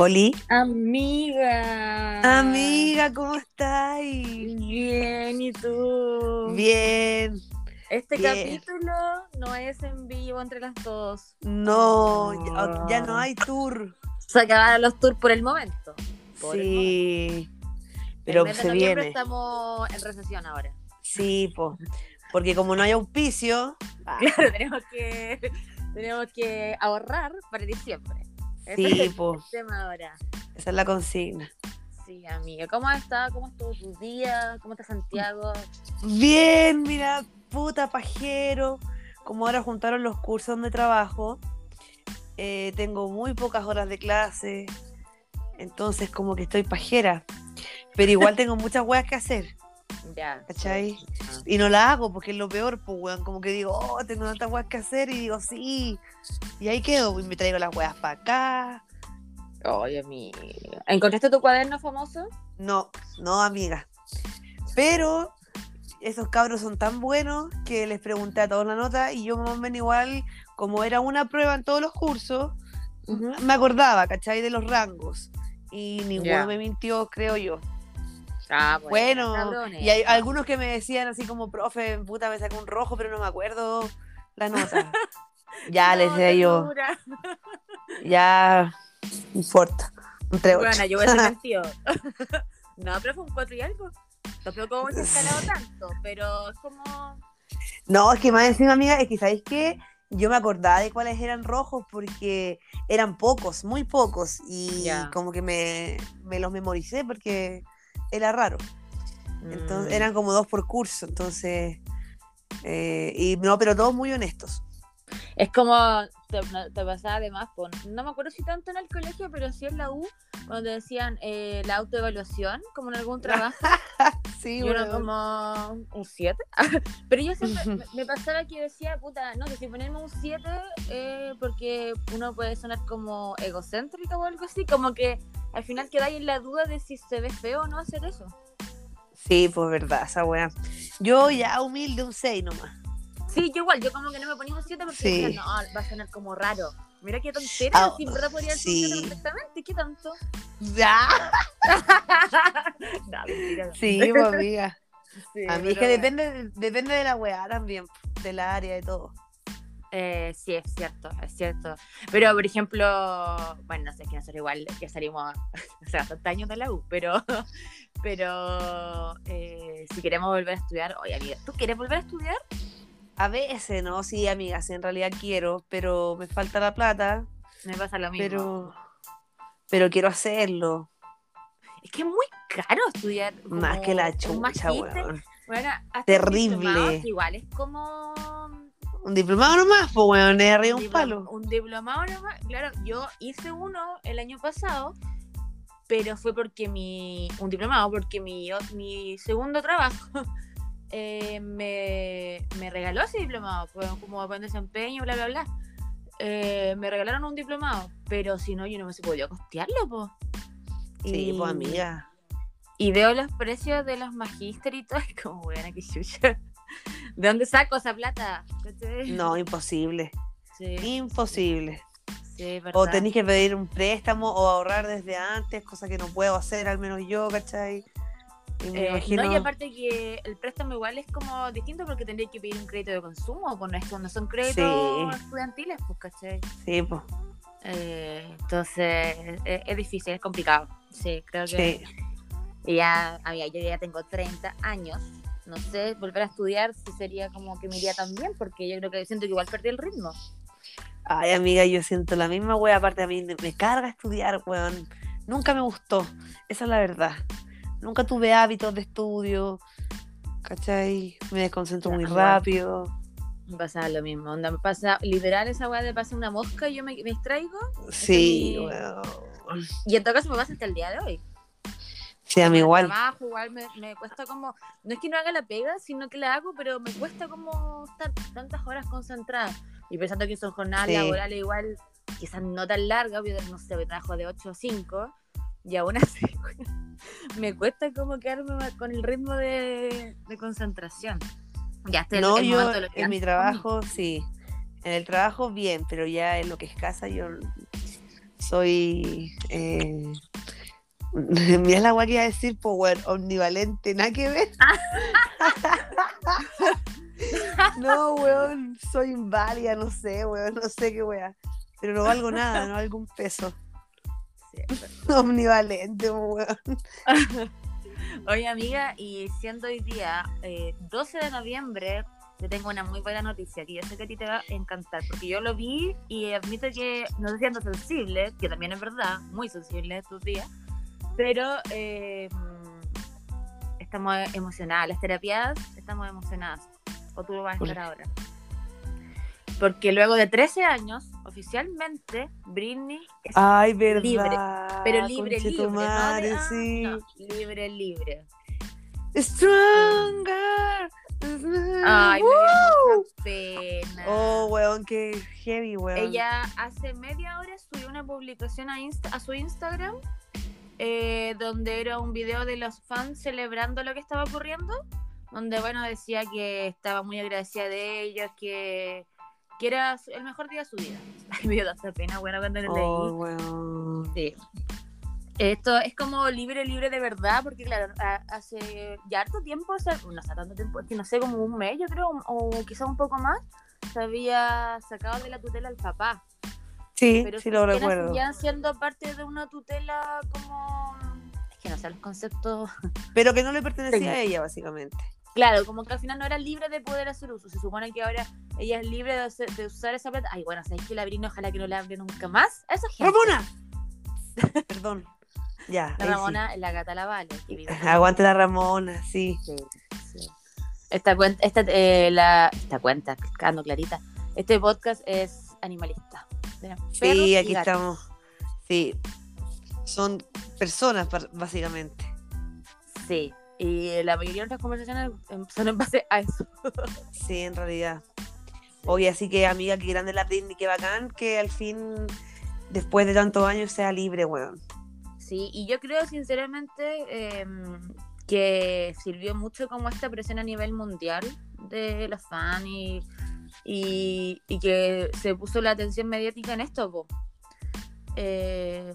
Oli. Amiga. Amiga, ¿cómo estás? Bien, ¿y tú? Bien. Este bien. capítulo no es en vivo entre las dos. No, ya, ya no hay tour. Se acabaron los tours por el momento. Por el momento. Sí. El Pero se viene. estamos en recesión ahora. Sí, po. Porque como no hay auspicio. ah, Claro, tenemos que, tenemos que ahorrar para diciembre. Ese Sí, es el po. tema ahora. Esa es la consigna. Sí, amiga. ¿Cómo has estado? ¿Cómo estuvo tu día? ¿Cómo está Santiago? Bien, mira, puta pajero. Como ahora juntaron los cursos donde trabajo, eh, tengo muy pocas horas de clase. Entonces, como que estoy pajera. Pero igual tengo muchas weas que hacer. Ya. ¿Cachai? Y no la hago porque es lo peor, pues, weón. Como que digo, oh, tengo tantas weas que hacer. Y digo, sí. Y ahí quedo. Y me traigo las weas para acá. Oye, amiga. ¿Encontraste tu cuaderno famoso? No, no, amiga. Pero esos cabros son tan buenos que les pregunté a todos la nota. Y yo más o menos igual, como era una prueba en todos los cursos, me acordaba, ¿cachai? De los rangos. Y ninguno me mintió, creo yo. Ah, Bueno, y hay algunos que me decían así como, profe, puta, me sacó un rojo, pero no me acuerdo la nota. ya les decía yo, ya, no importa. Un 3 Bueno, yo hubiese mentido. no, pero fue un 4 y algo. Tampoco hemos escalado tanto, pero es como. No, es que más encima, amiga, es que, ¿sabéis qué? Yo me acordaba de cuáles eran rojos porque eran pocos, muy pocos, y como que me, me los memoricé porque era raro. Entonces, mm, eran como dos por curso, entonces, eh, y no, pero todos muy honestos. Es como. Te, te pasaba además, con, no me acuerdo si tanto en el colegio, pero sí en la U, cuando te decían eh, la autoevaluación, como en algún trabajo. Sí, Y uno como un 7. Pero yo siempre me, me pasaba que decía, puta, no sé si ponerme un 7 eh, porque uno puede sonar como egocéntrico o algo así, como que al final quedáis en la duda de si se ve feo o no hacer eso. Sí, pues verdad, esa weá. Yo ya humilde un 6 nomás. Sí, yo igual, yo como que no me ponía un 7 porque Sí. decía, no, va a sonar como raro. Mira qué tontera, Ah, si en verdad podría ser sí. un 7 perfectamente, ¿qué tanto? Ya. no, mentira. Sí, pues amiga. Sí, A mí es que depende, depende de la weá también, del área y todo. Eh, sí, es cierto, es cierto. Pero, por ejemplo, bueno, no sé, es que nosotros igual que salimos hace años de la U, pero, pero eh, si queremos volver a estudiar, oye, amiga, ¿tú quieres volver a estudiar? A veces, ¿no? Sí, amiga, sí, en realidad quiero, pero me falta la plata, Me pasa lo mismo. pero, pero quiero hacerlo. Es que es muy caro estudiar. Más que la chucha, weón. Bueno, Terrible. igual es como Un diplomado nomás, pues weón, es arriba un palo. Un diplomado nomás. Claro, yo hice uno el año pasado, pero fue porque mi. Un diplomado, porque mi, mi segundo trabajo eh, me, me regaló ese diplomado. Fue como buen desempeño, bla, bla, bla. Eh, me regalaron un diplomado, pero si no, yo no me hubiese podido costearlo, po. Sí, Y- pues amiga. Y veo los precios de los magíster y todo, y como, buena que chucha. ¿De dónde saco esa plata? No, imposible. Sí, Imposible. sí, O tenéis que pedir un préstamo o ahorrar desde antes, cosa que no puedo hacer, al menos yo, ¿cachai? Y me Eh, imagino. No, y aparte que el préstamo igual es como distinto porque tendría que pedir un crédito de consumo, pues no, es, no son créditos Sí. estudiantiles, pues, ¿cachai? Sí, pues. Eh, entonces, es, es difícil, es complicado. Sí, creo que... Sí. Y ya, amiga, yo ya tengo 30 años. No sé, volver a estudiar si sería como que me iría tan bien, porque yo creo que siento que igual perdí el ritmo. Ay, amiga, yo siento la misma wea. Aparte, a mí me carga estudiar, weón. Nunca me gustó. Esa es la verdad. Nunca tuve hábitos de estudio. ¿Cachai? Me desconcentro muy rápido. Me pasa lo mismo. Onda, me pasa, literal, esa weá de pasar una mosca y yo me, me distraigo. Sí, mi- weón. Y en todo caso me pasa hasta el día de hoy. Sí, a mí el igual. trabajo igual me, me cuesta como, no es que no haga la pega, sino que la hago, pero me cuesta como estar tantas horas concentrada. Y pensando que son jornadas Sí. laborales igual, quizás no tan largas, yo no sé, trabajo de 8 a 5, y aún así me cuesta como quedarme con el ritmo de, de concentración. Ya estoy No, el yo momento de los en mi trabajo, sí. En el trabajo, bien, pero ya en lo que es casa, yo soy. Eh... Mira la guay que iba a decir, power omnivalente, nada que ver. no, weón, soy inválida, no sé, weón, no sé qué weón. Pero no valgo nada, no valgo un peso. Omnivalente, weón. Oye, amiga, y siendo hoy día 12 eh, de noviembre, te tengo una muy buena noticia que yo sé que a ti te va a encantar, porque yo lo vi y admito que no sé siendo sensible, que también es verdad, muy sensible estos días, pero eh, estamos emocionadas, las terapias estamos emocionadas, o tú lo vas a estar ahora. Porque luego de 13 años, oficialmente, Britney es Ay, verdad, libre. Pero libre, libre. Madre, no, sí. no, libre, libre. Stronger. Ay, me dio mucha pena. Oh, weón, qué heavy, weón. Ella hace media hora subió una publicación a, Insta a su Instagram eh, donde era un video de los fans celebrando lo que estaba ocurriendo, donde, bueno, decía que estaba muy agradecida de ellos, que que era el mejor día de su vida. Ay, me dio tanta pena, bueno, cuando lo oh, weón. Sí. Esto es como libre, libre de verdad, porque claro, hace ya harto tiempo, o sea, no hace tanto tiempo, es que no sé, como un mes yo creo, o quizás un poco más, se había sacado de la tutela al papá. Sí, Pero sí lo recuerdo. seguían siendo parte de una tutela como... Es que no sé los conceptos... Pero que no le pertenecía a ella, básicamente. Claro, como que al final no era libre de poder hacer uso. Se supone que ahora ella es libre de, hacer- de usar esa plata. Ay, bueno, ¿sabes que la Brina ojalá que no la hable nunca más? A esa gente. ¡Ramona! Perdón. Ya. La ahí sí. Ramona, la gata la vale. Aguante la Ramona, sí. Sí, sí. Esta cuenta, esta, eh, la, esta cuenta, quedando clarita. Este podcast es animalista. De Sí, aquí estamos. Sí. Son personas, básicamente. Sí. Y la mayoría de nuestras conversaciones em, son en base a eso. Sí, en realidad. Oye, así que amiga, qué grande la Britney, qué bacán que al fin, después de tantos años, sea libre, weón. Sí, y yo creo sinceramente em, que sirvió mucho como esta presión a nivel mundial de los fans y, y, y que se puso la atención mediática en esto, po. Eh,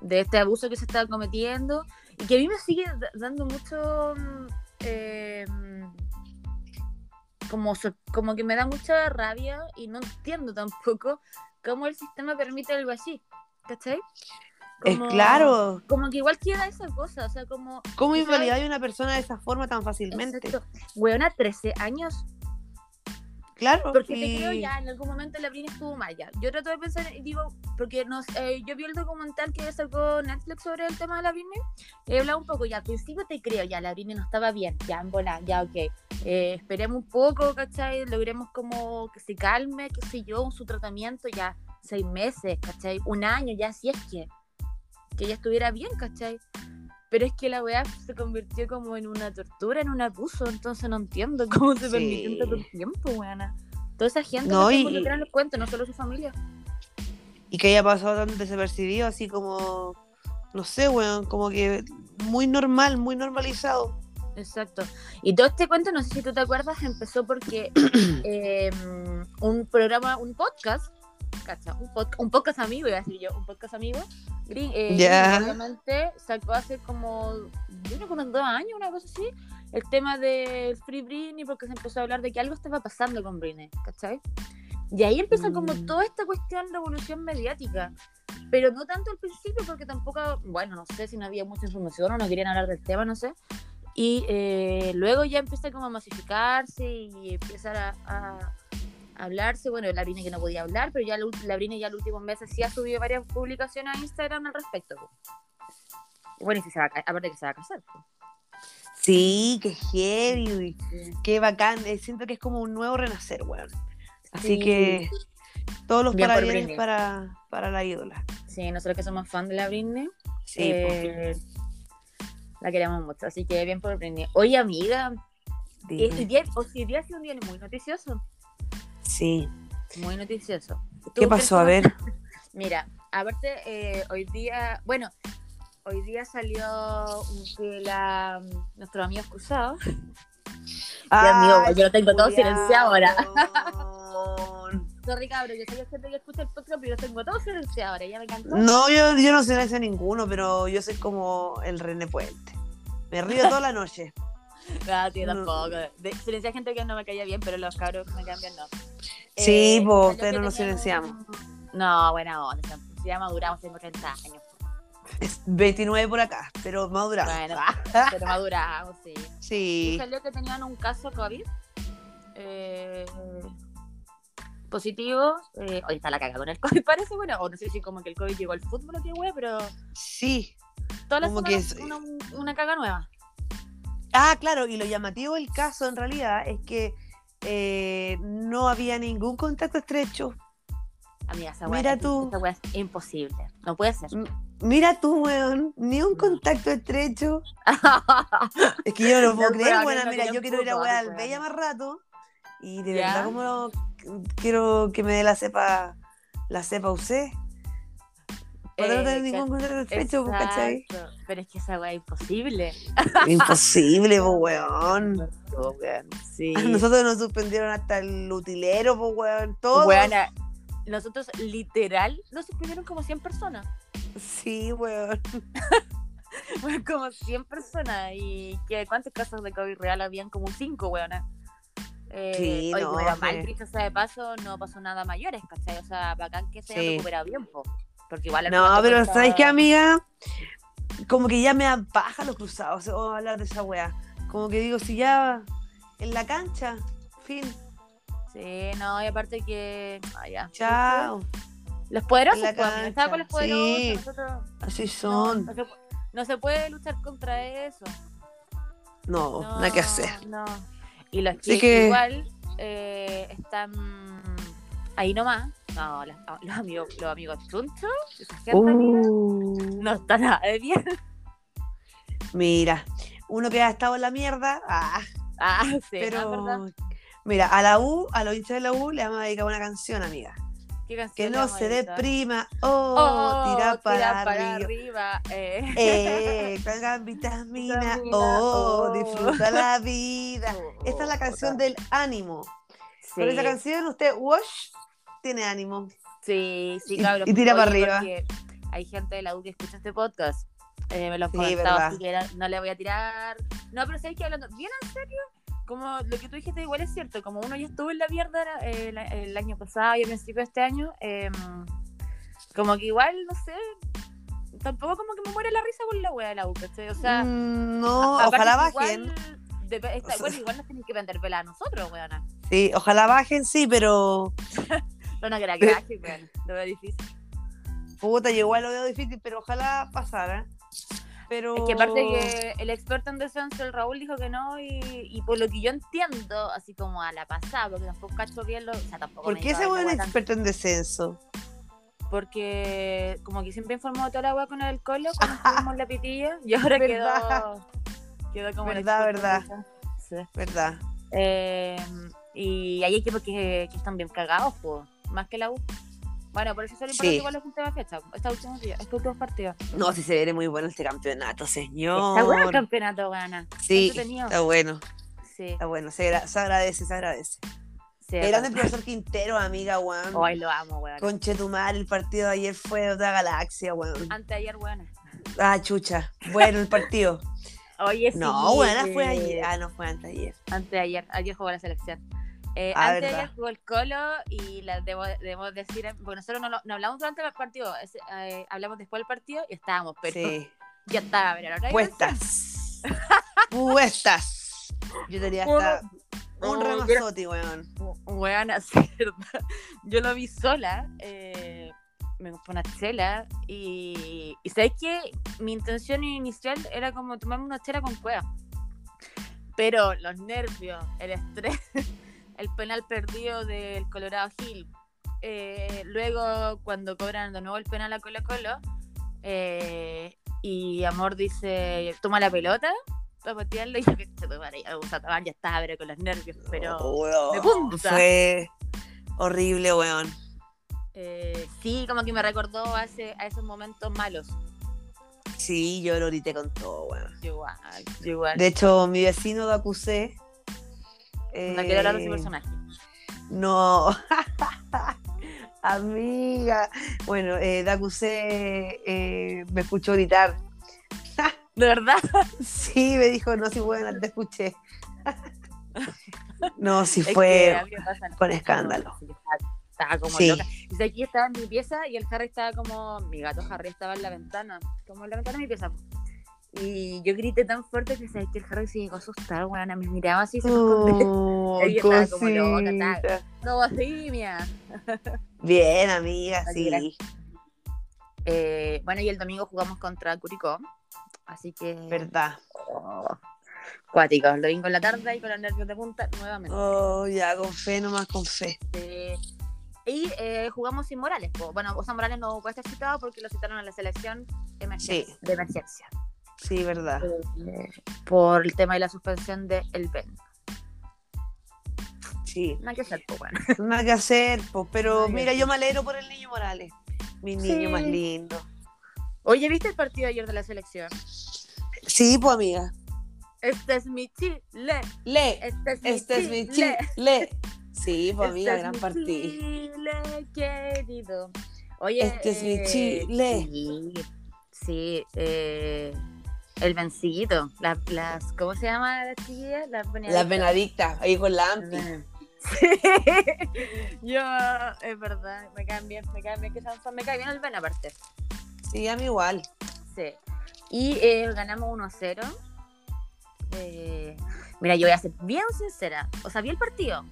de este abuso que se estaba cometiendo y que a mí me sigue da- dando mucho mm, em, como, como que me da mucha rabia y no entiendo tampoco cómo el sistema permite algo así, ¿cachai? Es claro. como que igual queda esa cosa, o sea, como. ¿Cómo invalidar a una persona de esa forma tan fácilmente? Exacto. Weona, 13 años. Claro. Porque te y- creo ya, en algún momento la Britney estuvo mal ya. Yo trato de pensar y digo, porque nos, eh, yo vi el documental que sacó Netflix sobre el tema de la Britney y hablaba un poco, ya al principio te creo, ya la Britney no estaba bien, ya en bola, ya ok. Eh, esperemos un poco, ¿cachai? Logremos como que se calme, qué sé yo, su tratamiento ya seis meses, ¿cachai? Un año, ya si es que, que ella estuviera bien, ¿cachai? Pero es que la weá se convirtió como en una tortura, en un abuso, entonces no entiendo cómo se Sí. permitió tanto tiempo, weona. Toda esa gente No, y- y... en los cuentos, no solo su familia. y que haya pasado tan desapercibido, así como, no sé, weón, como que muy normal, muy normalizado. Exacto. Y todo este cuento, no sé si tú te acuerdas, empezó porque eh, un programa, un podcast, cacha, un, pod- un podcast amigo, iba a decir yo, un podcast amigo, gring- eh, obviamente sacó hace como, yo que unos dos años, una cosa así, el tema del Free Britney, porque se empezó a hablar de que algo estaba pasando con Britney, ¿cachai? Y ahí empieza como Mm. toda esta cuestión de evolución mediática. Pero no tanto al principio, porque tampoco, bueno, no sé si no había mucha información o no querían hablar del tema, no sé. Y eh, luego ya empieza como a masificarse y empezar a, a hablarse. Bueno, la Brine que no podía hablar, pero ya la, Brine ya los últimos meses sí ha subido varias publicaciones a Instagram al respecto. Bueno, y si se va a, aparte que se va a casar. Sí, qué heavy, qué bacán. eh, Siento que es como un nuevo renacer, weón. Así Sí. que todos los Bien parabienes para, para la ídola. Sí, nosotros que somos fan de la Britney, Sí, eh, la queremos mucho. Así que bien por Britney. Oye, amiga, hoy día, hoy día ha sido un día muy noticioso. Sí. Muy noticioso. ¿Qué ¿Tú pasó? A ver. Mira, aparte, eh, hoy día, bueno, hoy día salió que la, nuestro amigo excusado. Ay, mío, yo lo tengo todo silenciado ahora. Sorry, cabrón, yo soy la gente que escucha el podcast, pero yo tengo todos silenciadores, ya me encantó. No, yo, yo no silencio a ninguno, pero yo soy como el René Puente. Me río toda la noche. Ah, tío, No. tampoco. De, silencié a gente que no me caía bien, pero los cabros que me cambian no. Sí, Eh, ustedes que no nos silenciamos. No, buena onda. Si ya maduramos, tengo 30 años. Es 29 por acá, pero maduramos. Bueno, pero maduramos, sí. Sí. salió que tenían un caso COVID eh, positivo. Eh, hoy está la caga con el COVID, parece, bueno, o no sé si como que el COVID llegó al fútbol o qué wea, pero Sí. todas las semanas es- una, una caga nueva. Ah, claro, y lo llamativo del caso en realidad es que eh, no había ningún contacto estrecho. Amiga, esa Mira tú. esa es imposible. No puede ser. Mira tú, weón, ni un contacto estrecho. Es que yo no lo puedo creer, bueno, no mira, yo quiero ir a weá weón. al Bella más rato y de ¿Ya? verdad como no- quiero que me dé la cepa, la cepa UC. Para no Eh, tener ningún contacto estrecho, pues, ¿cachai? Pero es que esa wea es imposible. Imposible, pues, weón. Sí. Nosotros nos suspendieron hasta el utilero, pues, weón. Todo. Weona, nosotros literal nos suspendieron como 100 personas. Sí, weón. Bueno, como 100 personas. ¿Y que, cuántos casos de COVID real habían? Como 5, weona. Eh, Sí, oye, no, mal, dicho sea de paso, no pasó nada mayores, ¿cachai? O sea, bacán que se haya Sí. recuperado bien, po. Porque igual al No, pero cuentas- ¿sabes qué, amiga? Como que ya me dan paja los cruzados o hablar de esa weá. Como que digo, si ya en la cancha, fin, Sí, no, y aparte que. Ah, ya. chao. Los poderosos, pues, estaba con los poderosos. sí. Nosotros, Así son. no se, pu- no se puede luchar contra eso. No, No, nada que hacer. No. Y los que- igual eh, están ahí nomás. No, los, los amigos, los amigos chunchos, Uh, no está nada de bien. mira, uno que ha estado en la mierda, ah, Ah, sí, pero mira, a la U, a los hinchas de la U le vamos a dedicar una canción, amiga. ¿Qué canción Que no se deprima, oh, Oh, tira para tira para arriba. arriba. eh. Eh, cargan vitamina, Vitamina, oh, oh. disfruta la vida. Esta es la canción del ánimo. Con esa Sí. canción usted, wash, tiene ánimo. Sí, sí, Y- cabrón. y tira para arriba. Hay gente de la U que escucha este podcast. Eh, me lo han Sí, comentado, así que no le voy a tirar. No, pero sabes que hablando bien en serio, como lo que tú dijiste igual es cierto, como uno ya estuvo en la mierda eh, la- el año pasado y a principio de este año, eh, como que igual, no sé, tampoco como que me muere la risa con la wea de la U, ¿cachai? O sea, Mm, no, ojalá bajen. Igual, de- esta- O sea- bueno, igual nos tienen que vender vela a nosotros, weona. Sí, ojalá bajen, sí, pero No, no, que baje, weón. Lo veo difícil. puta, igual lo veo difícil, pero ojalá pasara. Pero Es que aparte que el experto en descenso, el Raúl, dijo que no, y, y por lo que yo entiendo, así como a la pasada, porque tampoco cacho bien lo. O sea, tampoco. ¿Por qué ese buen experto en descenso? Porque como que siempre informó toda la weá con el colo cuando estuvimos en la pitilla, y ahora quedó. Quedó como el Verdad, verdad. Sí. ¿Verdad? Eh, y hay equipos que, que están bien cagados, pues, más que la U. Bueno, por eso es lo importante Sí. igual últimas fechas, estos últimos días, estos últimos partidos. No, si se ve muy bueno este campeonato, señor. Está bueno el campeonato, gana. Sí, está bueno, Sí, está bueno, se, agra- se agradece, se agradece. sí. Grande el profesor Quintero, amiga, weón. Hoy lo amo, weón. Conchetumar, el partido de ayer fue de otra galaxia, weón. Anteayer, weón. Ah, chucha. Bueno, el partido. Oye, sí. No, buena fue ayer. Ah, no fue antes de ayer. Anteayer. Ayer jugó la selección. Eh, Ah, antes verdad. jugó el Colo y la debo, debo decir, porque nosotros no, lo- no hablamos durante el partido, es- eh, hablamos después del partido y estábamos, pero Sí. ya estaba, pero ahora Puestas. Puestas. Yo tenía hasta un ramazote, weón. Weón. Yo lo vi sola, eh, me compré una chela y, y ¿sabes qué? Mi intención inicial era como tomarme una chela con cueva. Pero los nervios, el estrés, el penal perdido del Colorado Hill, eh, luego cuando cobran de nuevo el penal a Colo Colo eh, y Amor dice, toma la pelota para patearlo y yo que se tomara ya, ya estaba pero con los nervios, pero... Oh, de punta. Fue horrible, weón. Eh, sí, como que me recordó a, ese- a esos momentos malos. Sí, yo lo grité con todo, weón. Igual, igual. De hecho, mi vecino de acusé. No quiero hablar de ese eh, personaje. No. Amiga. Bueno, eh, Dacusé eh, me escuchó gritar. ¿De verdad? Sí, me dijo, no, si bueno, te escuché. No, si fue pasa, con escándalo. sí, Estaba como Sí. loca. Y aquí estaba en mi pieza y el Harry estaba como. Mi gato Harry estaba en la ventana. Como en la ventana de mi pieza. Y yo grité tan fuerte que sabes que el Harry se llegó a asustar, weón. Me miraba así y se me escondió. Oh, estaba como loca, cosita. No, así, mía. Bien, amiga, sí. Eh, bueno, y el domingo jugamos contra Curicó. Así que. Verdad. Oh, cuático. El domingo en la tarde y con los nervios de punta nuevamente. Oh, ya, con fe, nomás con fe. Eh, y eh, jugamos sin Morales. Bueno, o sea, Morales no puede estar citado porque lo citaron a la selección emergen- Sí. de emergencia. Sí, verdad. Eh, por el tema de la suspensión de El Ben. Sí. Nada que hacer, pues bueno. Nada que hacer, pues, pero Nada mira, yo me alegro por el niño Morales. Mi niño más lindo. Oye, ¿viste el partido ayer de la selección? Sí, pues, amiga. Este es mi Chile. Le. Este es mi Este es mi Chile. chile. Sí, pues, amiga, Este es gran mi partido. Chile querido. Oye, Este es mi eh, Chile. Sí, sí eh, el vencito. Las, las, ¿Cómo se llama la chiquilla? Las Las Benedictas. Benedictas, ahí con la Ampi. Sí. Yo, es verdad, me caen bien, me caen bien que fan, me cae bien el Ben aparte. Sí, a mí igual. Sí. Y eh, ganamos 1-0. Eh, mira, yo voy a ser bien sincera. O sea, vi el partido,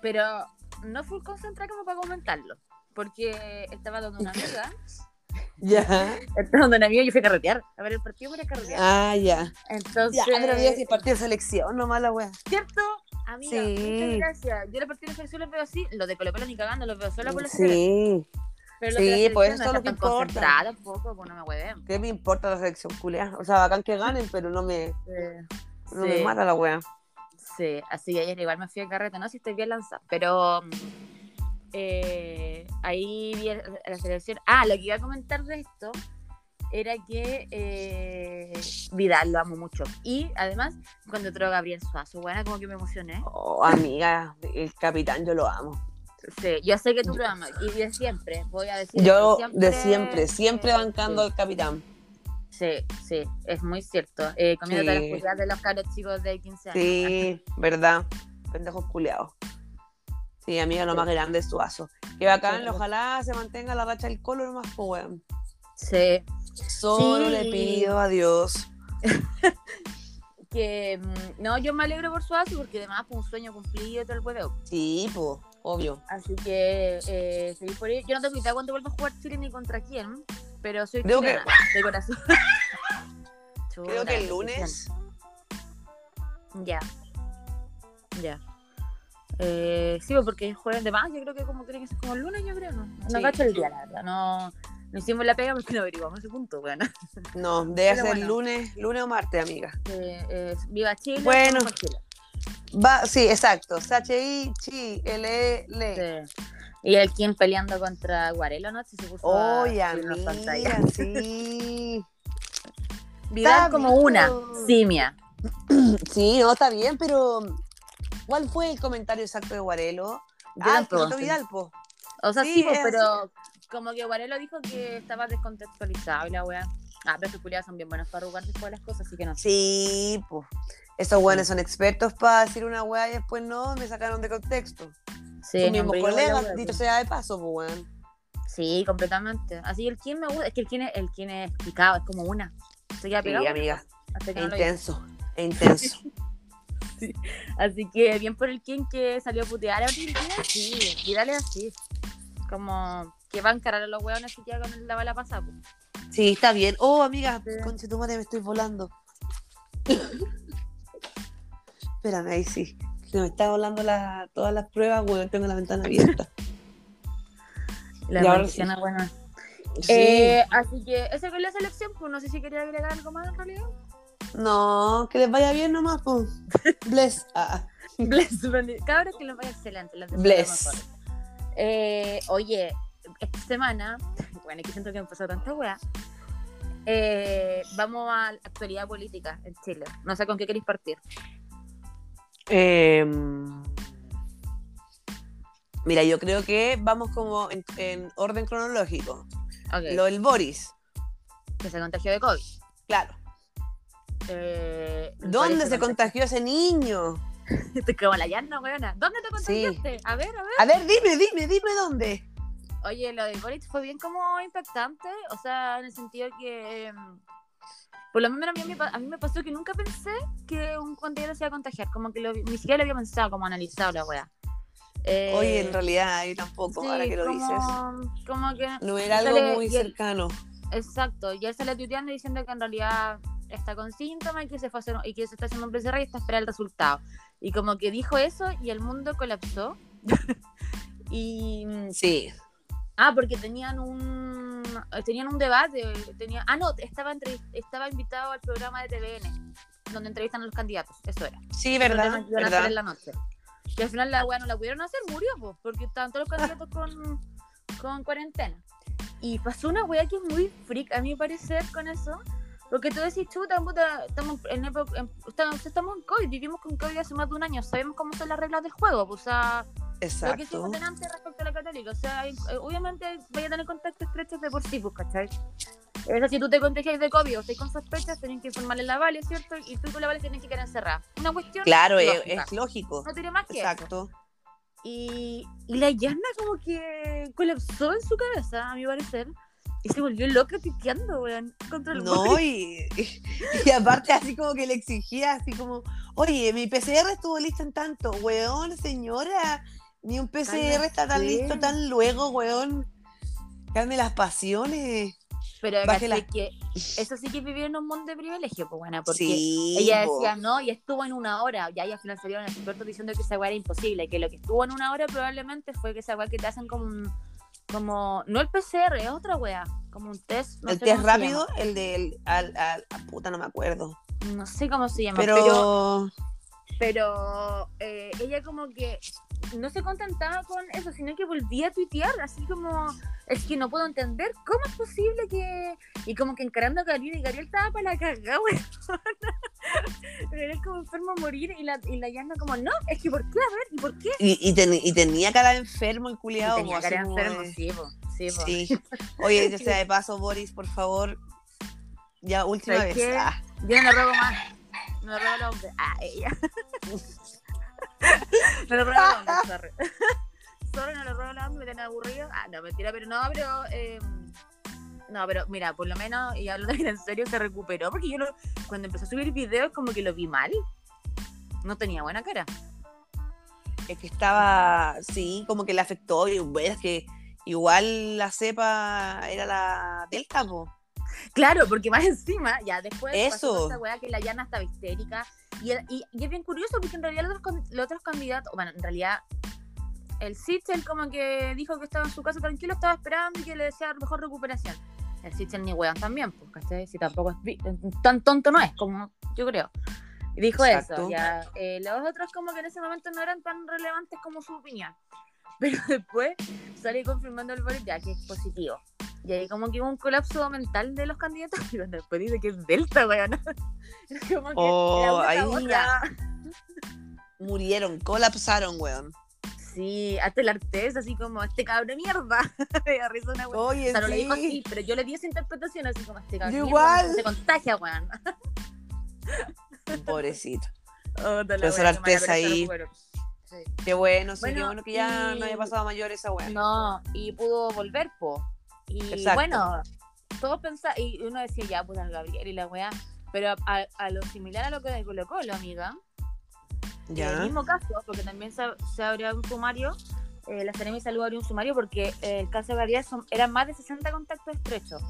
pero no fui concentrada como para comentarlo. Porque estaba donde una amiga, Ya. estaba donde y yo fui a carretear. A ver el partido, voy a carretear. Ah, ya. Entonces, Ya, pero había partido de selección, nomás la wea. ¿cierto? Amiga, Sí. muchas gracias. Yo los partidos de selección los veo así, los de Colo Colo ni cagando, los veo solo por la. Sí. Pero sí, pues eso es no lo que importa. concentradas tampoco, pues no me hueven. ¿Qué me importa la selección culea? O sea, bacán que ganen, pero no me, no me mata la wea. Sí, así que ayer igual me fui a carrete, no si estoy bien lanzada, pero mm, eh, ahí vi la selección. Ah, lo que iba a comentar de esto era que eh, Vidal lo amo mucho. Y además, cuando entró Gabriel Suazo, buena, como que me emocioné. Oh, amiga, el capitán yo lo amo. Sí, yo sé que tú lo amas, y de siempre, voy a decir. Yo de siempre, siempre eh, bancando sí. al capitán. Sí, sí, es muy cierto. Eh, comiendo Sí. las de los caros chicos de 15 años. Sí, verdad. Pendejos culeados. Sí, amiga, lo más grande es Suazo. Que bacán, Sí. ojalá se mantenga la racha del colo nomás, pues weón. Sí, Solo Sí. le pido a Dios. que mm, no, yo me alegro por Suazo porque además fue un sueño cumplido y todo el huevo. Sí, pues, obvio. Así que eh, por ello. Yo no tengo idea cuándo vuelvo a jugar Chile ni contra quién, pero soy Creo que- de corazón. Creo que el lunes. Ya. Ya. Eh, sí, pues, porque es jueves de más, yo creo que como tiene que ser como el lunes, yo creo, ¿no? No Sí. cacho el día, la verdad. No, no hicimos la pega porque no averiguamos ese punto, bueno. No, debe ser bueno. lunes, lunes o martes, amiga. Eh, eh, viva Chile. Bueno. Chile. Va, sí, exacto. S-H-I, chi, L, L. Sí. Y el Kim peleando contra Guarelo, ¿no? Si se puso a Oye, subirnos amiga, sí. Vidal como una simia. Sí, no, está bien, pero ¿cuál fue el comentario exacto de Guarelo? Yo ah. Vidal, po. O sea, Sí, sí, es pero como que Guarelo dijo que estaba descontextualizado y la wea. Ah, pero sus son bien buenos para arrugar después de las cosas, así que no sé. Sí, pues. Esos buenos son expertos para decir una weá y después no, me sacaron de contexto. Sí, Sus mismos colegas, wea, dicho sea de paso, pues, weón. Sí, completamente. Así el Kim me gusta. Es que el Kim es, el Kim es explicado, es como una. Queda Sí, pegado. amiga, es lo diga. intenso, es intenso. Así que bien por el Kim que salió a putear a Vidal. Sí, así. Como que va a encarar a los hueones que ya con la bala pasada. pues. Sí, está bien. Oh, amiga, Sí. conche tu madre, me estoy volando. Espérame, ahí sí. Se me está volando la- todas las pruebas, weón, tengo la ventana abierta. La maldición sí. buena. Sí. Eh, así que esa fue la selección, pues no sé si quería agregar algo más en realidad. No, que les vaya bien nomás, pues. Bless. Ah. Bless, bendi- cabros que les vaya excelente. lo Bless. Eh, oye, esta semana, bueno, es que siento que me pasó tanta wea. eh, vamos a la actualidad política en Chile. No sé con qué queréis partir. Em, Mira, yo creo que vamos como en, en orden cronológico. Lo del Boris, que se contagió de COVID. claro. Eh, ¿Dónde se contagió ese niño? Te como la llana, weona. ¿Dónde te contagiaste? A ver, a ver. A ver, dime, dime, dime dónde. Oye, lo de Boris fue bien como impactante, o sea, en el sentido que, em, por lo menos a mí, a mí me pasó que nunca pensé que un compañero se iba a contagiar, como que lo, ni siquiera lo había pensado, como analizado la wea. Eh, Oye, en realidad, yo tampoco, sí, ahora que lo como, dices. Como que, No era algo sale- muy cercano. exacto, y él sale tuiteando diciendo que en realidad está con síntomas y que se fue a hacer, y que se está haciendo un PCR y está esperando el resultado. Y como que dijo eso y el mundo colapsó. y Sí, Ah, porque tenían un tenían un debate, tenía Ah, no, estaba estaba invitado al programa de TVN donde entrevistan a los candidatos, eso era. sí, verdad, verdad. en la noche. Que al final la weá no la pudieron hacer, murió, pues, porque estaban todos los candidatos con, con cuarentena. Y pasó una weá que es muy freak, a mi parecer, con eso. Porque tú decís, chuta, puta, estamos en, época, en- estamos, estamos en COVID, vivimos con COVID hace más de un año, sabemos cómo son las reglas del juego, pues, o sea, lo que Exacto. hicimos delante respecto a la católica. O sea, hay- eh, obviamente vaya a tener contacto estrecho de por sí, pues, ¿cachai? Decir, si tú te contagias de COVID o estás con sospechas, tenés que informarle la Vale, ¿cierto? Y tú con la Vale tenés que quedar encerrada. Una cuestión. Claro, es, lógica. es lógico. No tiene más que eso. Exacto. Y, y la Yana como que colapsó en su cabeza, a mi parecer. Y se volvió loca tuiteando, weón, contra el No, y, y aparte así como que le exigía, así como, oye, mi PCR estuvo listo en tanto, weón, señora, ni un PCR está tan listo tan luego, weón. Calme las pasiones. Pero que eso sí que vivieron en un mundo de privilegio, pues, buena, porque sí. Ella decía no y estuvo en una hora. Y ahí al final salieron expertos diciendo que esa weá era imposible. Que lo que estuvo en una hora probablemente fue que esa weá que te hacen como un. Como. No el PCR, es otra weá. Como un test. No el sé test rápido, el del. Al, al- ah, puta, no me acuerdo. No sé cómo se llama. Pero. Pero. Pero. eh, ella como que. No se contentaba con eso, sino que volvía a tuitear. Así como. Es que no puedo entender cómo es posible que. Y como que encarando a Gabriel. Y Gabriel estaba para la cagada, weón. Pero era como enfermo a morir. Y la, y la Yana como, no, es que ¿por qué? A ver, ¿y por qué? Y, y, ten- y tenía cara de enfermo el Y culiado. tenía cara de enfermo, sí, po, sí, po. Sí. Oye, ya sea de paso, Boris, por favor. Ya, última ¿Sabes vez. qué? Ah, Yo no le robo más. No le robo al hombre. Ah, ella. no le robo al hombre, sorry. sorry, no le robo al hombre, me tiene aburrido. Ah, no, mentira, pero no, pero. eh, no, pero mira, por lo menos, y hablando bien en serio, se recuperó. Porque yo lo- cuando empezó a subir videos, como que lo vi mal. No tenía buena cara. Es que estaba, sí, como que le afectó. Y bueno, es que igual la cepa era la Delta, po. Claro, porque más encima, ya después Eso. esa weá que la llana estaba histérica. Y, y, y es bien curioso porque en realidad los otros, con- los otros candidatos, bueno, en realidad el Sichel como que dijo que estaba en su casa tranquilo, estaba esperando y que le decía mejor recuperación. El ni weón también, pues, ¿cachai? Si tampoco es vi- tan tonto no es, como yo creo. Y dijo Exacto. eso, ya. Eh, los otros como que en ese momento no eran tan relevantes como su opinión. Pero después sale confirmando el Boris ya que es positivo. Y ahí como que hubo un colapso mental de los candidatos. Y cuando después dice que es Delta, weón. Como que Oh, ahí ya. Murieron, colapsaron, weón. Sí, hasta el artes, así como este cabrón mierda. Me risa una. O Oye, sea, no lo dijo sí. así, pero yo le di esa interpretación así como este cabrón. Mierda, igual. Se contagia, weón. Pobrecito. Oh, weá, mala, Artés ahí. Sí. Qué bueno, sí, Bueno, qué bueno que ya y- no haya pasado mayor esa weón. No, y pudo volver, po. Y Exacto. bueno, todos pensaban, y uno decía, ya, pues al Gabriel y la weá. Pero a, a lo similar a lo que de Colo Colo, amiga, en el mismo caso, porque también se, se abrió un sumario, eh, la Seremi Salud abrió un sumario porque eh, el caso de Gabriel son, eran más de 60 contactos estrechos.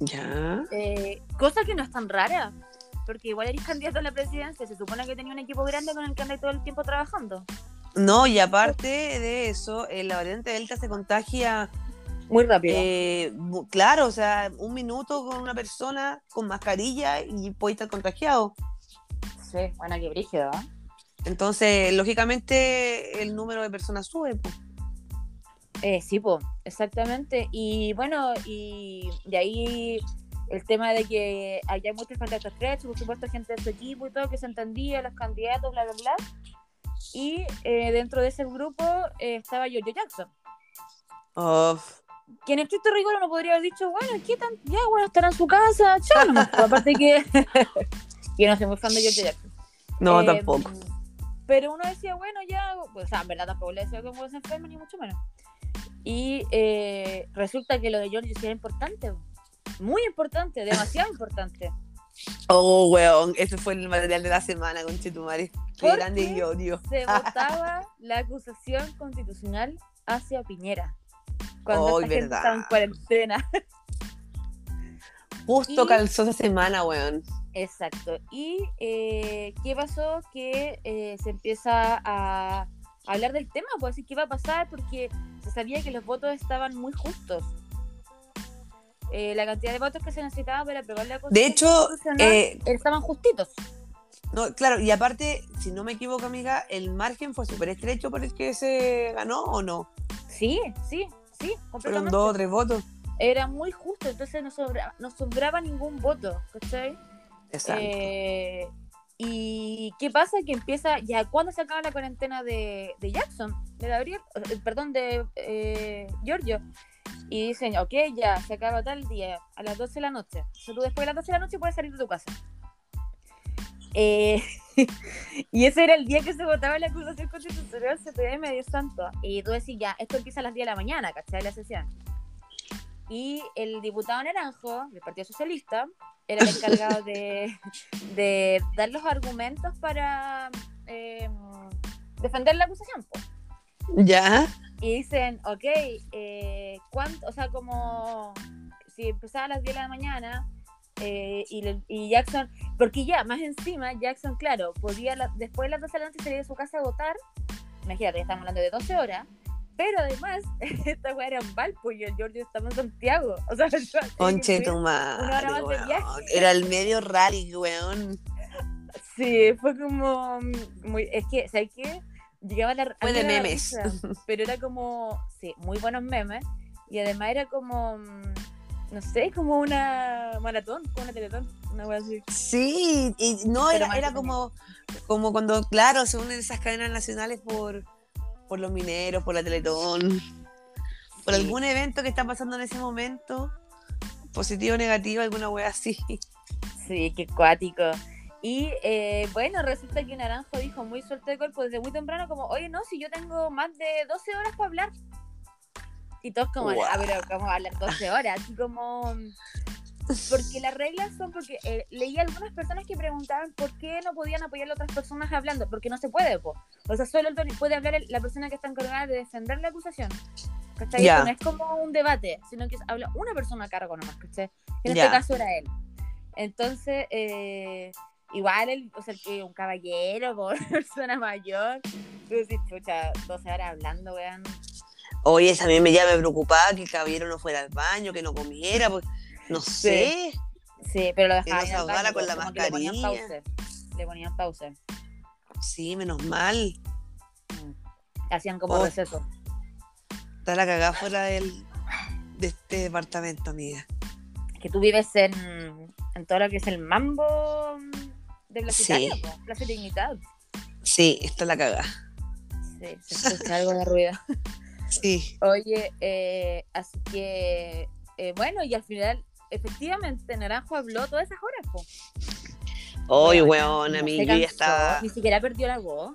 Ya. Eh, cosa que no es tan rara, porque igual eres candidato a la presidencia, se supone que tenía un equipo grande con el que andáis todo el tiempo trabajando. No, y aparte de eso, eh, la variante Delta se contagia, Muy rápido. eh, claro, o sea, un minuto con una persona con mascarilla y puede estar contagiado. Sí, bueno, qué brígido, ¿eh? Entonces, lógicamente, el número de personas sube. po. Eh, sí, pues, exactamente. Y bueno, y de ahí el tema de que había muchos contactos estrechos, por supuesto, gente de su equipo y todo que se entendía, los candidatos, bla, bla, bla. y eh, dentro de ese grupo eh, estaba Giorgio Jackson. Uf. Que en estricto rigor uno podría haber dicho, bueno, ¿qué tan? Ya, bueno, estará en su casa, chao. Pues, Aparte que. yo no soy muy fan de Giorgio Jackson. No, Eh, tampoco. Pero uno decía, bueno, ya, pues, o sea, en verdad tampoco le decía que se enferma, ni mucho menos. Y eh, resulta que lo de George sí era importante, muy importante, demasiado importante. Oh, weón, ese fue el material de la semana con Chetumare. Qué ¿Por grande y odio. Se votaba la acusación constitucional hacia Piñera. Cuando esta gente estaba en cuarentena. Justo Y- calzó esa semana, weón. Exacto. ¿Y eh, qué pasó? Que eh, se empieza a hablar del tema, pues decir qué iba a pasar, porque se sabía que los votos estaban muy justos. Eh, la cantidad de votos que se necesitaba para aprobar la De hecho, eh, estaban justitos. no, claro, y aparte, si no me equivoco, amiga, el margen fue súper estrecho por el que se ganó o no. Sí, sí, sí, Fueron dos o tres votos. Era muy justo, entonces no, sobra, no sobraba ningún voto, ¿cachai? Eh, ¿Y qué pasa? Que empieza, ya cuando se acaba la cuarentena de, de Jackson, de Gabriel, eh, perdón, de eh, Giorgio, y dicen, ok, ya se acaba tal día, a las 12 de la noche. O después de las 12 de la noche puedes salir de tu casa. Y ese era el día que se votaba la acusación constitucional CPM, Dios santo. Y tú decís, ya, esto empieza a las 10 de la mañana, ¿cachai? La sesión. Y el diputado Naranjo, del Partido Socialista, era el encargado de, de dar los argumentos para eh, defender la acusación. po. ¿Ya? Y dicen, ok, eh, ¿cuánto? O sea, como si empezaba a las 10 de la mañana eh, y, le- y Jackson, porque ya, más encima, Jackson, claro, podía la- después de las 12 de la noche salir de su casa a votar. Imagínate, estamos hablando de 12 horas. Pero además, esta weá era en Valpo y el Giorgio estaba en Santiago. O sea, Conche tu madre, weón. Era el medio rally, weón. Sí, fue como mm, muy, es que, ¿sabes qué? Llegaba la Fue de memes. risa, pero era como, sí, muy buenos memes y además era como, mm, no sé, como una maratón, como una teletón, una wea así. Sí, y no, Pero era, era como, como cuando, claro, se unen esas cadenas nacionales por, por los mineros, por la Teletón, por Sí. algún evento que está pasando en ese momento, positivo o negativo, alguna wea así. Sí, qué cuático. Y eh, bueno, resulta que Naranjo dijo muy suelto de cuerpo desde muy temprano como, oye, no, si yo tengo más de 12 horas para hablar. Y todos como, Guau. ah, pero ¿cómo hablar 12 horas? Así como... Porque las reglas son porque eh, leí algunas personas que preguntaban por qué no podían apoyar a otras personas hablando, porque no se puede, po. O sea, solo el- puede hablar el- la persona que está encargada de defender la acusación. ¿Cachai? Esto No es como un debate, sino que habla una persona a cargo nomás, ¿cachai? En Ya. este caso era él. Entonces, eh, igual, él, o sea, que un caballero, por persona mayor, tú decís, chucha, 12 horas hablando, weón. Oye, esa a mí me, ya me preocupaba que el caballero no fuera al baño, que no comiera, pues, no sé. Sí, pero lo Que dejaban el ahogara con la que le ponían pausa. mascarilla. Le ponían pausa. Sí, menos mal. Mm. Hacían como Oh. receso. Está la cagada fuera del, de este departamento, amiga. Que tú vives en, en todo lo que es el mambo de Plaza Sí. Italia, Plaza Dignidad. Sí, está la cagada. Sí, se escucha algo de ruido. Sí. Oye, eh, así que, eh, bueno, y al final, efectivamente, Naranjo habló todas esas horas, po. Weona, weón, a mí yo ya estaba Ni siquiera perdió la voz.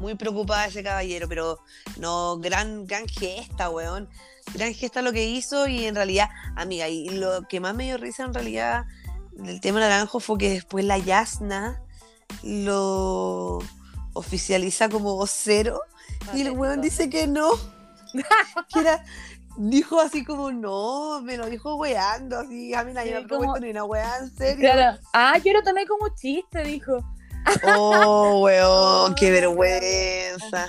muy preocupada ese caballero, pero no, gran, gran gesta, weón. Gran gesta lo que hizo y en realidad, amiga, y lo que más me dio risa en realidad del tema naranjo fue que después la Yasna lo oficializa como vocero y el weón dice que no. que era, dijo así como no, me lo dijo weando, así, a mí nadie me ha como- propuesto ni una weá, en serio. Claro. Ah, yo lo tomé como chiste, dijo. Oh, weón, qué vergüenza.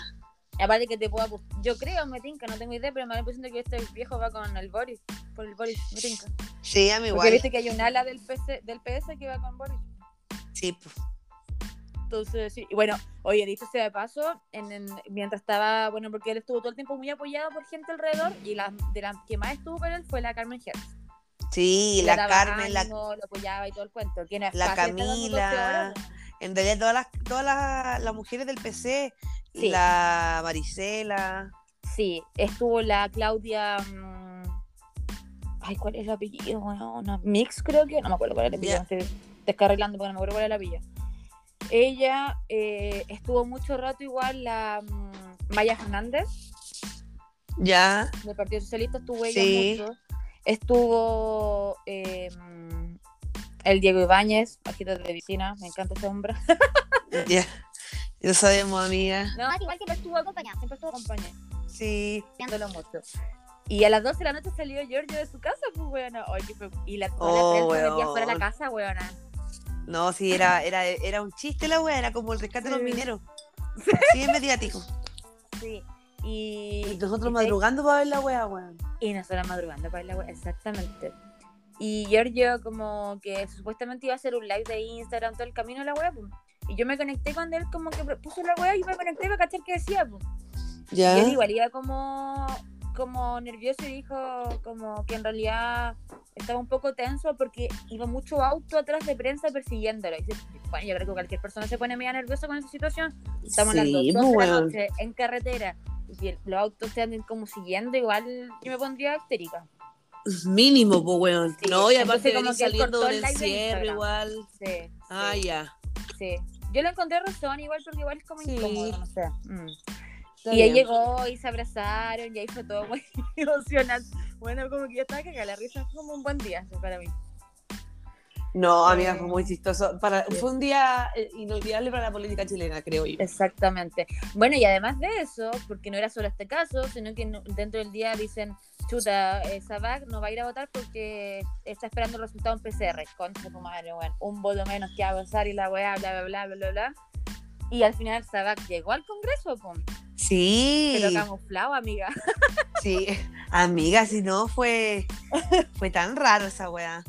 Aparte que te puedo Yo creo, me tinca, no tengo idea, pero me da la impresión que este viejo va con el Boris. Por el Boris, me tinca. Sí, a mí Porque igual. viste que hay un ala del, PC, del PS que va con Boris. Sí, pues. Entonces, sí. Y bueno, oye, dicho sea de paso, en, en- mientras estaba, bueno, porque él estuvo todo el tiempo muy apoyado por gente alrededor y la, de la que más estuvo con él fue la Carmen Hertz. Sí, la Carmen, la, ánimo, lo apoyaba y todo el cuento. No es la fácil estar dando 12 Camila. horas, en realidad todas las, todas las, las mujeres del PC Sí. La Marisela. Sí, estuvo la Claudia. mm, Ay, ¿cuál es el apellido? Bueno, una Mix, creo que. No me acuerdo cuál es el apellido. Ya. Estoy descarrilando porque no me acuerdo cuál es el apellido. Ella eh, estuvo mucho rato igual la mm, Maya Fernández Ya. del Partido Socialista, estuvo ella Sí. mucho. Estuvo eh, mm, el Diego Ibáñez, bajito de piscina, me encanta ese hombre. Ya. Lo sabemos, amiga. No, igual siempre estuvo acompañada, siempre estuvo acompañada. Sí. viéndolo mucho. Y a las 12 de la noche salió Giorgio de su casa, pues, weona. Y la, toda Oh, la prensa metía fuera de weón. la casa, weona. No, sí, era, era, era un chiste la wea, era como el rescate de los mineros. Sí, es mediático. Sí. Y, Y nosotros y- madrugando para ver la wea, weón. Y nosotros madrugando para ir la wea, exactamente. Y Giorgio como que supuestamente iba a hacer un live de Instagram todo el camino de la wea, pues. Y yo me conecté cuando él como que puso la wea y me conecté para cachar qué decía, pues. Ya. Y él igual iba como, como nervioso y dijo como que en realidad estaba un poco tenso porque iba mucho auto atrás de prensa persiguiéndolo. Y dice, bueno, yo creo que cualquier persona se pone media nerviosa con esa situación. Estamos Sí, de 12 pues, de la noche en carretera y los autos te anden como siguiendo, igual yo me pondría histérica. Mínimo, pues, weón. Sí, no, y aparte como que saliendo del encierro igual. Sí, Ah, ya. sí. Yo le encontré razón igual porque igual es como Sí. incómodo, no sé. Mm. Está Y ahí bien. llegó y se abrazaron y ahí fue todo muy emocionante. Bueno, como que yo estaba cagada, la risa fue como un buen día para mí. No, amiga, fue muy chistoso. Para, sí. Fue un día eh, inolvidable para la política chilena, creo yo. Exactamente. Bueno, y además de eso, porque no era solo este caso, sino que dentro del día dicen, chuta, eh, Sabac no va a ir a votar porque está esperando el resultado en PCR. Contra tu madre, weón. Un voto menos que avanzar y la weá, bla, bla, bla, bla, bla, bla. Y al final Sabac llegó al Congreso, pum. Sí. Pero camuflado, amiga. Sí. Amiga, si no, fue, fue tan raro esa wea.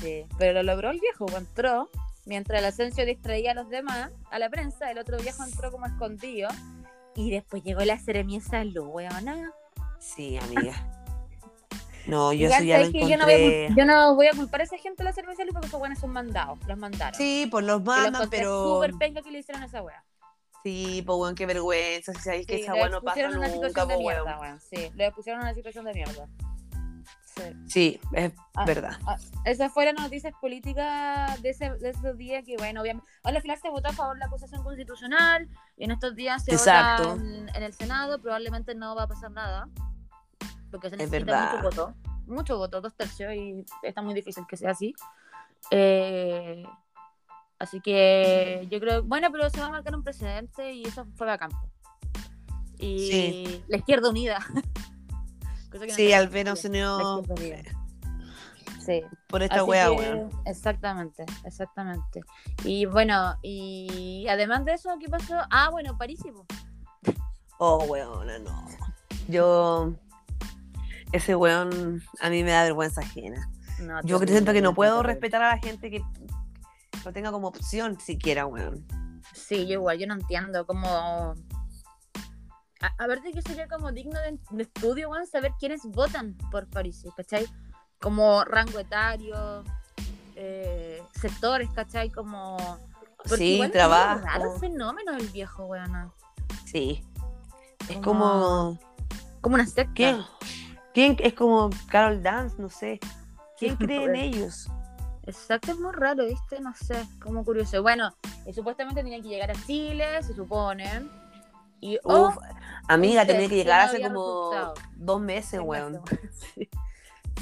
Sí, pero lo logró el viejo, pues, entró. Mientras el Asensio distraía a los demás, a la prensa, el otro viejo entró como escondido. Y después llegó la Seremia de Salud, weona. Sí, amiga. No, yo eso ya lo yo no, voy yo no voy a culpar a esa gente de la Salud porque esos buenos son mandados, los mandaron. Sí, pues los mandan, encontré pero. súper penca que le hicieron a esa wea. Sí, pues weón, qué vergüenza. Si sabéis que Sí, esa wea no pasa una nunca, pues mierda, weón. weón. Sí, lo expusieron en una situación de mierda. Sí. Es Ah, verdad. Ah, Esas fueron las noticias políticas de, ese, de esos días que, bueno, obviamente. Al final se votó a favor de la acusación constitucional y en estos días se Exacto. vota en, en el Senado. Probablemente no va a pasar nada porque se Es necesita mucho voto. Mucho voto, dos tercios, y está muy difícil que sea así. Eh, así que yo creo, bueno, pero se va a marcar un precedente y eso fue bacán. Y Sí. la izquierda unida. Cosa que no Sí, al menos unió. Sí. por esta Así wea, que-. Exactamente, exactamente. Y bueno, y además de eso, ¿qué pasó? Ah, bueno, Parísimo. Oh, weón, no. Yo. Ese weón a mí me da vergüenza ajena. No, Yo siento que no puedo respetar a la gente que lo tenga como opción siquiera, weón. Sí, yo igual, yo no entiendo cómo. A, a ver, de que sería como digno de, de estudio, weón, saber quiénes votan por París, ¿cachai? Como rango etario, eh, sectores, ¿cachai? Como. porque Sí, igual es trabajo. raro el fenómeno del viejo, weón. Sí. Es Como- como. Una secta. ¿Quién? ¿Quién? Es como Carol Dance, no sé. ¿Quién cree en ellos? Exacto, es muy raro, ¿viste? No sé, como curioso. Bueno, eh, supuestamente tenía que llegar a Chile, se supone. Y, oh, Uf, amiga, tenía que llegar no hace como resultado. dos meses, weón. Sí,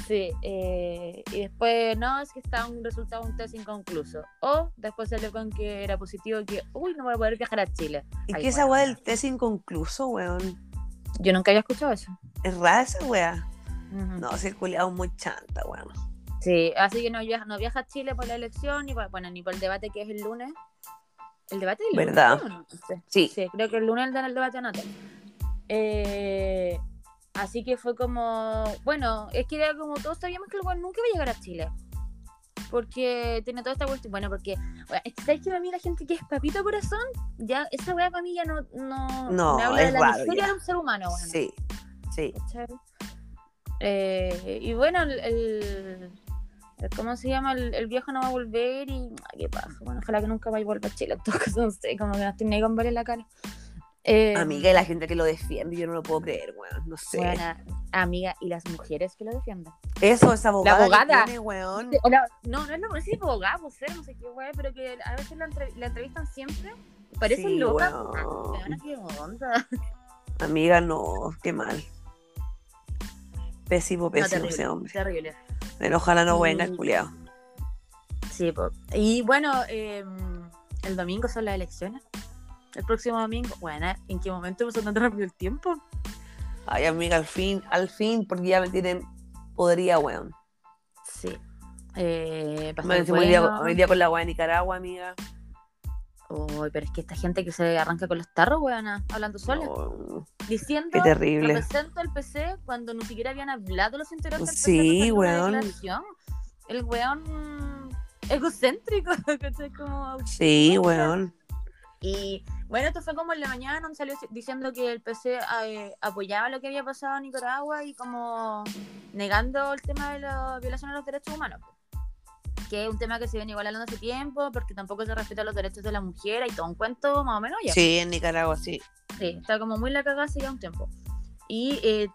Sí, eh, y después, no, es que estaba un resultado, un test inconcluso. O después salió con que era positivo y que, uy, no voy a poder viajar a Chile. ¿Y qué esa weá del test inconcluso, weón? Yo nunca había escuchado eso. Es rara esa weá. No, si el culiado es muy chanta, weón. Sí, así que no viaja, no viaja a Chile por la elección, ni por, bueno, ni por el debate que es el lunes. ¿El debate es el lunes, ¿Verdad? ¿no? No. Sí. Sí, creo que el lunes dan el debate a Natal. Eh, así que fue como, bueno, es que era como todos sabíamos que el weón nunca iba a llegar a Chile. Porque tiene toda esta cuestión. Bueno, porque, bueno, ¿sabes que para mí la gente que es papito corazón? Ya, esa weá para mí ya no, no, No, me habla es de la ya. de un ser humano, bueno. Sí, sí. Eh, y bueno, el- ¿cómo se llama? El, el viejo no va a volver y ay, qué pasa. Bueno, ojalá que nunca vaya a volver a Chile. En todo caso, no sé, como que no estoy ni con verle la cara. Eh, Amiga, y la gente que lo defiende, yo no lo puedo creer, weón. No sé. buena, amiga, y las mujeres que lo defienden. Eso, esa abogada. que abogada. tiene, weón. La- no, no es lo no sé si abogado, vocero, no sé qué, güey, pero que a veces la, la entrevistan siempre. Parece Sí, loca. weón. Weona, qué onda. Amiga, no, qué mal. Pésimo, No, pésimo terrible, ese hombre. terrible. Pero ojalá no venga el culiao. Sí, po. y bueno, eh, el domingo son las elecciones. El próximo domingo, bueno, ¿en qué momento pasó tan rápido el tiempo? Ay, amiga, al fin, al fin, porque ya me tienen podría, weón. Sí. Eh, Me decimos hoy, día, bueno. hoy día con la weá de Nicaragua, amiga. Uy, pero es que esta gente que se arranca con los tarros, weona, hablando sola, No, diciendo qué terrible. represento al PC cuando ni siquiera habían hablado los integrantes del Sí, PC weón. El weón egocéntrico, ¿cachai? Como... Sí, weón. Y bueno, esto fue como en la mañana, donde salió diciendo que el PC eh, apoyaba lo que había pasado en Nicaragua y como negando el tema de la violación a los derechos humanos. Que es un tema que se viene igual hablando hace tiempo, porque tampoco se respeta los derechos de la mujer y todo un cuento más o menos ya. Sí, en Nicaragua, sí. Sí, está como muy la cagada hace ya un tiempo. Y eh,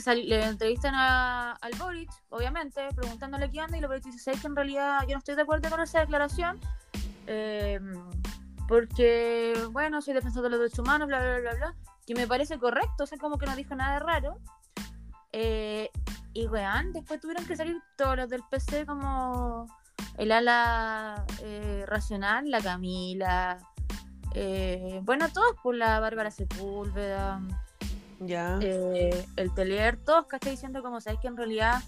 sal- le entrevistan a, al Boric, obviamente, preguntándole qué onda, y el Boric dice, "Sabes que en realidad yo no estoy de acuerdo con esa declaración, eh, porque, bueno, soy defensor de los derechos humanos, bla, bla, bla, bla, que me parece correcto, o sea, como que no dijo nada de raro. Eh, y, weón, después tuvieron que salir todos los del PC como el ala eh, racional, la Camila, eh, bueno, todos por la Bárbara Sepúlveda, Ya. eh, el Telier, todos que diciendo como sabéis que en realidad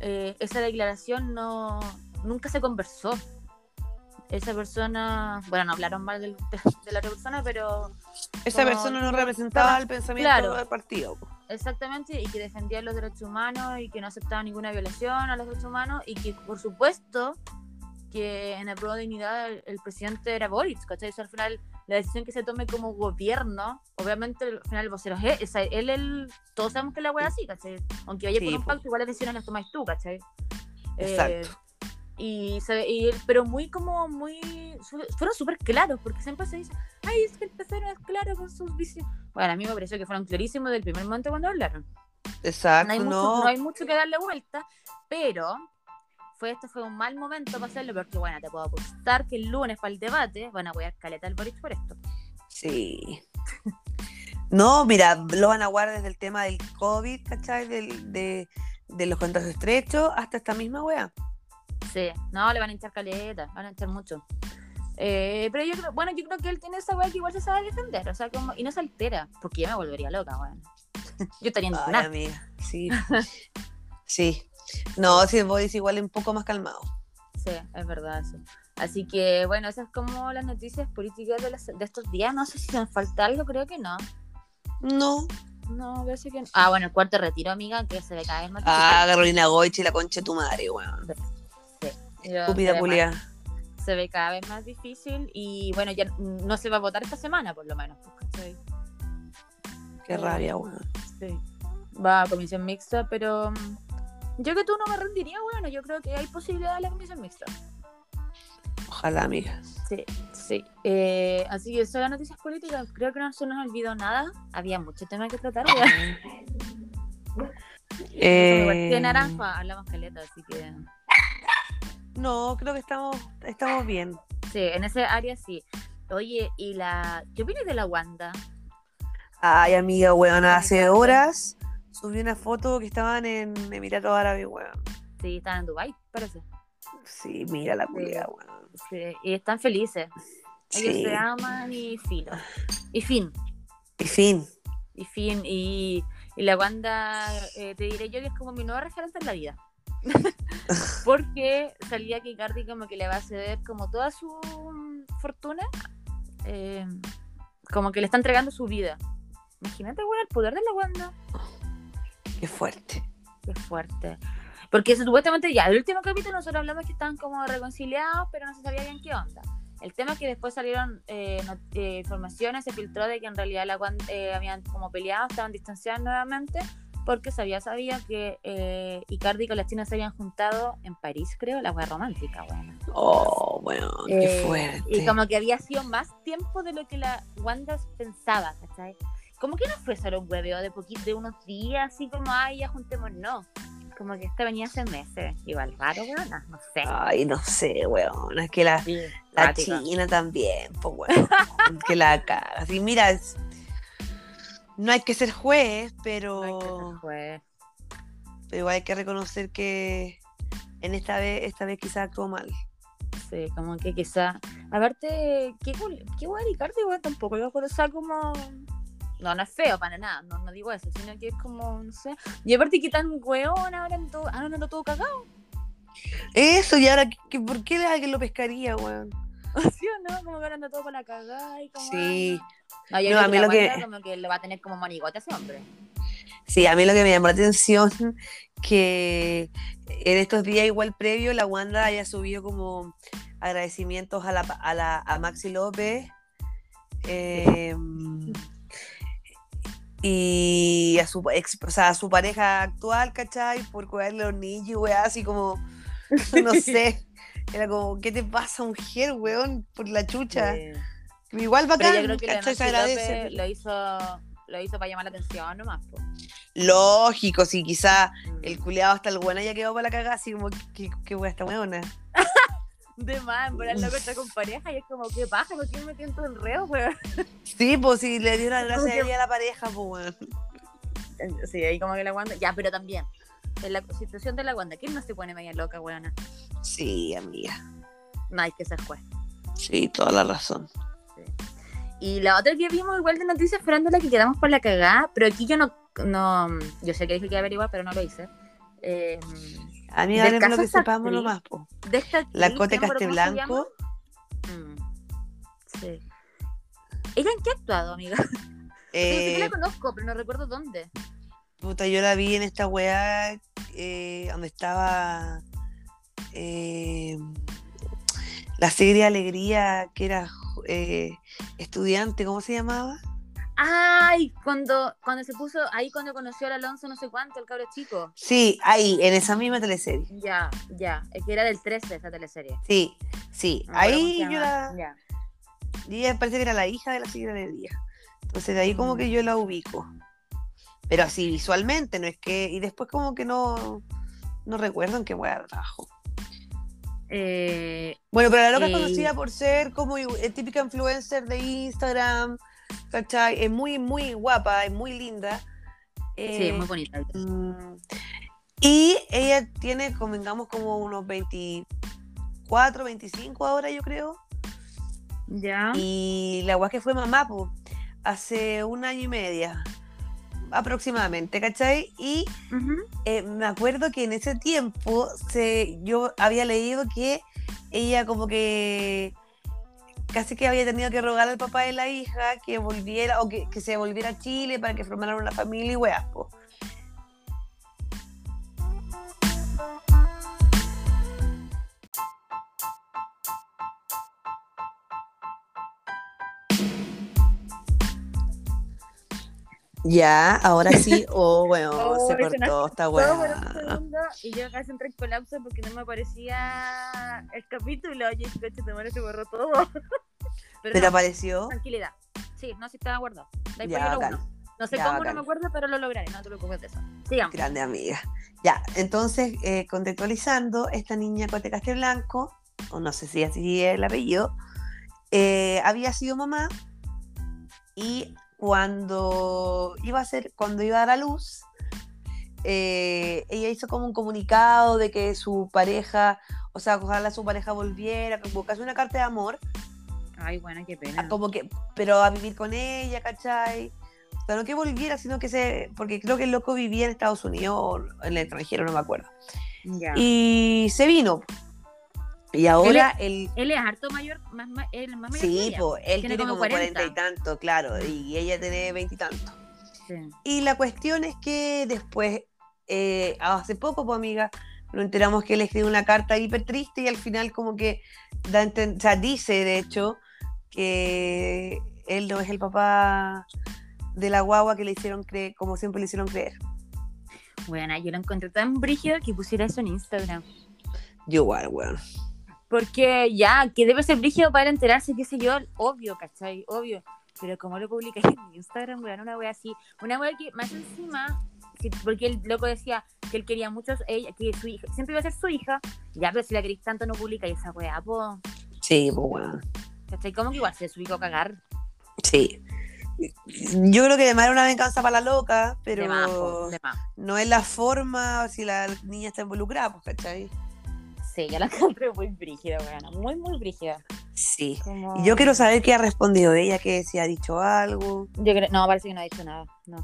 eh, esa declaración no nunca se conversó. Esa persona, bueno, no hablaron mal del- de, de la otra persona, pero Esa como- persona no representaba el pensamiento Claro. del partido. exactamente, y que defendía los derechos humanos y que no aceptaba ninguna violación a los derechos humanos y que, por supuesto, que en el pro de dignidad el, el presidente era Boric, ¿cachai? O sea, al final, la decisión que se tome como gobierno, obviamente, al final el vocero es él, él, él- todos sabemos que la wea así, ¿cachai? Aunque vaya Sí, por un pacto, igual las decisiones las tomáis tú, ¿cachai? Eh, Exacto. Y, se- y él- pero muy como, muy, fueron súper claros, porque siempre se dice, ay, es que el PC no es claro con sus visiones. Bueno, a mí me pareció que fueron clarísimos desde el primer momento cuando hablaron. Exacto, No hay, mucho, no. no hay mucho que darle vuelta, pero fue este fue un mal momento para hacerlo, porque bueno, te puedo apostar que el lunes para el debate van a apoyar caleta al Boric por esto. Sí. No, mira, lo van a guardar desde el tema del COVID, ¿cachai? Del, de, de los contagios estrechos hasta esta misma wea. Sí, no, le van a hinchar caleta, van a hinchar mucho. Eh, pero yo creo, bueno, yo creo que él tiene esa weá que igual se sabe defender, o sea, como, y no se altera, porque yo me volvería loca, weón. yo estaría Ay, amiga, sí. sí. No, si el Boris igual es un poco más calmado. Sí, es verdad eso. Así que, bueno, esas como las noticias políticas de, las- de estos días. No sé si nos falta algo, creo que no. No. No, parece que no. Ah, bueno, el cuarto retiro, amiga, que se le cae más Ah, Carolina Goich y la concha de tu madre, weón. Estúpida se ve culia. más- Se ve cada vez más difícil y, bueno, ya no se va a votar esta semana, por lo menos. pues, ¿cachai? Qué rabia, weón. Sí. Va a comisión mixta, pero mm, yo que tú no me rendiría, bueno, yo creo que hay posibilidad de la comisión mixta. Ojalá, amiga. Sí, sí. Eh, así que eso de las noticias políticas, creo que no se nos olvidó nada. Había mucho tema que tratar. Eh, De naranja hablamos caleta, así que No, creo que estamos, estamos bien. sí, en ese área sí. Oye, y la. ¿Qué opinas de la Wanda? Ay, amiga, weón, hace horas subí una foto que estaban en Emiratos Árabes, weón. Sí, están en Dubai, parece. Sí, mira la culia, weón. Sí, y están felices. Ellos Sí. se aman y filo. Y fin. Y fin. Y fin. Y, y la Wanda, eh, te diré yo que es como mi nueva referente en la vida. Porque salía que Icardi como que le va a ceder como toda su fortuna. eh, como que le está entregando su vida. Imagínate, bueno, el poder de la Wanda. Qué fuerte. Qué fuerte. Porque supuestamente ya, el último capítulo nosotros hablamos que estaban como reconciliados, pero no se sabía bien qué onda. El tema es que después salieron eh, eh, informaciones, se filtró de que en realidad la Wanda, eh, habían como peleado, estaban distanciados nuevamente, porque se había sabido que eh, Icardi con la China se habían juntado en París, creo, la wea romántica, bueno. Oh, bueno, qué Eh, fuerte. Y como que había sido más tiempo de lo que la Wanda pensaba, ¿cachai? Como que no fue solo un hueveo de poquito, de unos días, así como, ay, ya juntemos, no. Como que esta venía hace meses. Igual raro, weón, no sé. Ay, no sé, weón. Es que la, Sí, la. China también, pues weón. que la caga. Así, mira, es- no hay que ser juez, pero, No hay que ser juez. pero igual hay que reconocer que en esta vez, esta vez quizás actuó mal. Sí, como que quizá. Aparte, qué qué guay Ricardo, igual tampoco. Yo por sea como. No, no es feo para nada, no, no digo eso, sino que es como, no sé. Y aparte que tan weón ahora en todo, ahora no lo todo cagado, Eso, y ahora, ¿qué, ¿por qué alguien lo pescaría, weón? ¿sí o no? Como que ahora anda todo para la cagada y como. Sí. No, yo No, a mí lo que- como que le va a tener como monigote a ese hombre. Sí, a mí lo que me llamó la atención que en estos días igual previo la Wanda haya subido como agradecimientos a la a, la, a Maxi López eh, y a su ex, o sea, a su pareja actual, ¿cachai? Por cuidarle los niños, weá, así como, no sé, era como, ¿qué te pasa, mujer, weón? Por la chucha. Igual Pero bacán, yo creo que la. Se agradece. Lo hizo, lo hizo para llamar la atención nomás. po. Lógico, sí, quizá Mm. el culiado hasta el bueno ya quedó para la cagada, así como, ¿qué, qué wea esta weona? De más, verdad el loco está con pareja y es como, ¿qué pasa? ¿Por qué me metió en enredo, weón? Sí, pues si le dio la gracia que- a la pareja, pues weón. Sí, ahí como que la Wanda. Ya, pero también. En la situación de la Wanda, ¿quién no se pone media loca, weona? Sí, amiga. No hay que ser juez. Sí, toda la razón. Y la otra que vimos igual de noticias la que quedamos por la cagada, pero aquí yo no, no yo sé que dije que averiguar, pero no lo hice. Eh, Amiga, Del hablemos lo caso que sepamos nomás, po. de esta La Cote Casteblanco. Mm, sí. ¿Ella en qué ha actuado, amiga? Eh, la conozco, pero no recuerdo dónde. puta, yo la vi en esta weá eh, donde estaba eh, la serie Alegría, que era eh, estudiante, ¿cómo se llamaba? Ay, cuando, cuando se puso, ahí cuando conoció al Alonso no sé cuánto, el cabro chico. Sí, ahí, en esa misma teleserie. Ya, ya. Es que era del 13 esa teleserie. Sí, sí. No ahí yo la. Ya. Y ella parece que era la hija de la señora Alegría. Entonces de ahí como Mm. que yo la ubico. Pero así visualmente, no es que. Y después como que no. No recuerdo en qué weá trabajo. Eh, Bueno, pero la loca Eh, es conocida por ser como eh, típica influencer de Instagram. ¿Cachai? Es muy, muy guapa, es muy linda. sí, Eh, muy bonita. mm, y ella tiene, convengamos, como unos 24, 25 ahora, yo creo. Ya. Y la weá que fue mamá, pues, hace un año y media aproximadamente, ¿cachai? Y eh, me acuerdo que en ese tiempo se, yo había leído que ella como que casi que había tenido que rogar al papá de la hija que volviera o que, que se volviera a Chile para que formaran una familia y weas, po. Ya, ahora sí. Oh, bueno, Oh, se cortó esta weá. y yo casi entré en colapso porque no me aparecía el capítulo. Dije, coche, te muere, se borró todo. Pero ¿Te no, apareció? tranquilidad. Sí, no, sí estaba guardado. Ahí Ya. No sé Ya, cómo, bacán. no me acuerdo, pero lo lograré. No te preocupes de eso. Sigamos. Grande amiga. Ya, entonces, eh, contextualizando, esta niña Cote Blanco, o no sé si así es el apellido, eh, había sido mamá y cuando iba a ser, cuando iba a dar a luz, eh, ella hizo como un comunicado de que su pareja, o sea, ojalá su pareja volviera, como casi una carta de amor, Ay, bueno, qué pena. como que, pero a vivir con ella, ¿cachai? O sea, no que volviera, sino que se, porque creo que el loco vivía en Estados Unidos o en el extranjero, no me acuerdo. Y se vino. Y ahora él, Él es harto mayor, más, ma- él más mayor que sí, ella. po, él Tiene tiene, como como 40. cuarenta y tanto, claro, y ella tiene veintitantos. Sí. Y la cuestión es que después, eh, hace poco, pues amiga, nos enteramos que él escribió una carta hiper triste y al final como que da o sea, dice de hecho que él no es el papá de la guagua que le hicieron creer, como siempre le hicieron creer. Bueno, yo lo encontré tan brígido que pusiera eso en Instagram. Yo igual, weón. Porque ya, que debe ser brígido para enterarse, qué sé yo, obvio, ¿cachai? Obvio. Pero como lo publicáis en Instagram, weón, una wea así. Una wea que más encima, que- porque el loco decía que él quería mucho, ella, que su hija, siempre iba a ser su hija. Ya, pero si la queréis tanto, no publica esa wea, po. Sí, pues weón. ¿Cachai? Como que igual se subió a cagar. Sí. Yo creo que además era una venganza para la loca, pero De más, po, de más. no es la forma si la niña está involucrada, pues, ¿cachai? Sí, yo la encontré muy brígida, weón. Muy, muy brígida. Sí. Como- Y yo quiero saber qué ha respondido ella, que si ha dicho algo Yo creo- no, parece que no ha dicho nada. No.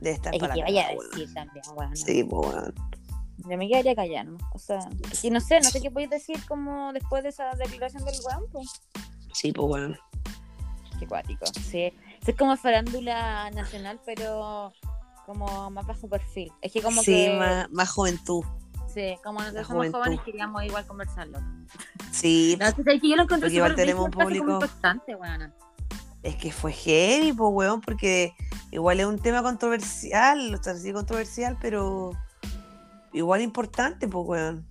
de estar Es que para la vaya a decir también, weón. Sí, pues weón. Yo me quedaría callando. O sea, y no sé, no sé qué podéis decir como después de esa declaración del weón, pues. Sí, pues weón. Qué cuático. Sí. Es como farándula nacional, pero como más bajo perfil. Es que como sí, que. más, más juventud. Sí, como nosotros somos jóvenes queríamos igual conversarlo. Sí, No, es que yo lo encontré Porque igual tenemos un público- impactante, weón. es que fue heavy, pues weón, porque igual es un tema controversial, o sea, sí controversial, pero igual importante, pues weón.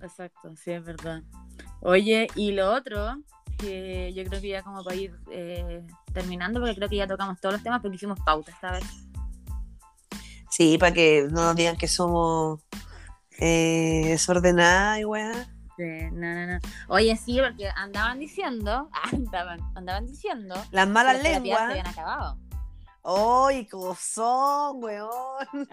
Exacto, sí, es verdad. Oye, y lo otro, que yo creo que ya como para ir eh, terminando, porque creo que ya tocamos todos los temas, porque hicimos pauta esta vez. Sí, para que no nos digan que somos eh, desordenadas y. Sí, no, no, no. Oye, sí, porque andaban diciendo, andaban, andaban diciendo Las que malas las terapias se lenguas. habían acabado. ¡Ay, cómo son, weón!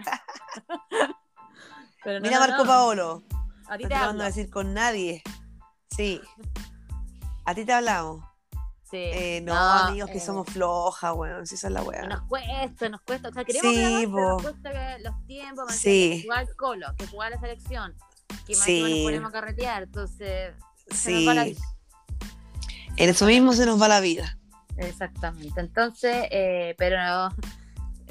Pero no, Mira no, Marco no. Paolo. A ti No te te mando a decir con nadie. Sí. A ti te hablamos. Sí. Eh, no, amigos, que eh, somos flojas, weón. Si esa es la weá. Nos cuesta, nos cuesta. O sea, queremos Sí, grabar, nos cuesta que los tiempos, más Sí. que jugar colo, que jugar la selección, que más Sí. nos ponemos a carretear. Entonces, se nos va la vida. En eso mismo se nos va la vida. Exactamente. Entonces, eh, pero no,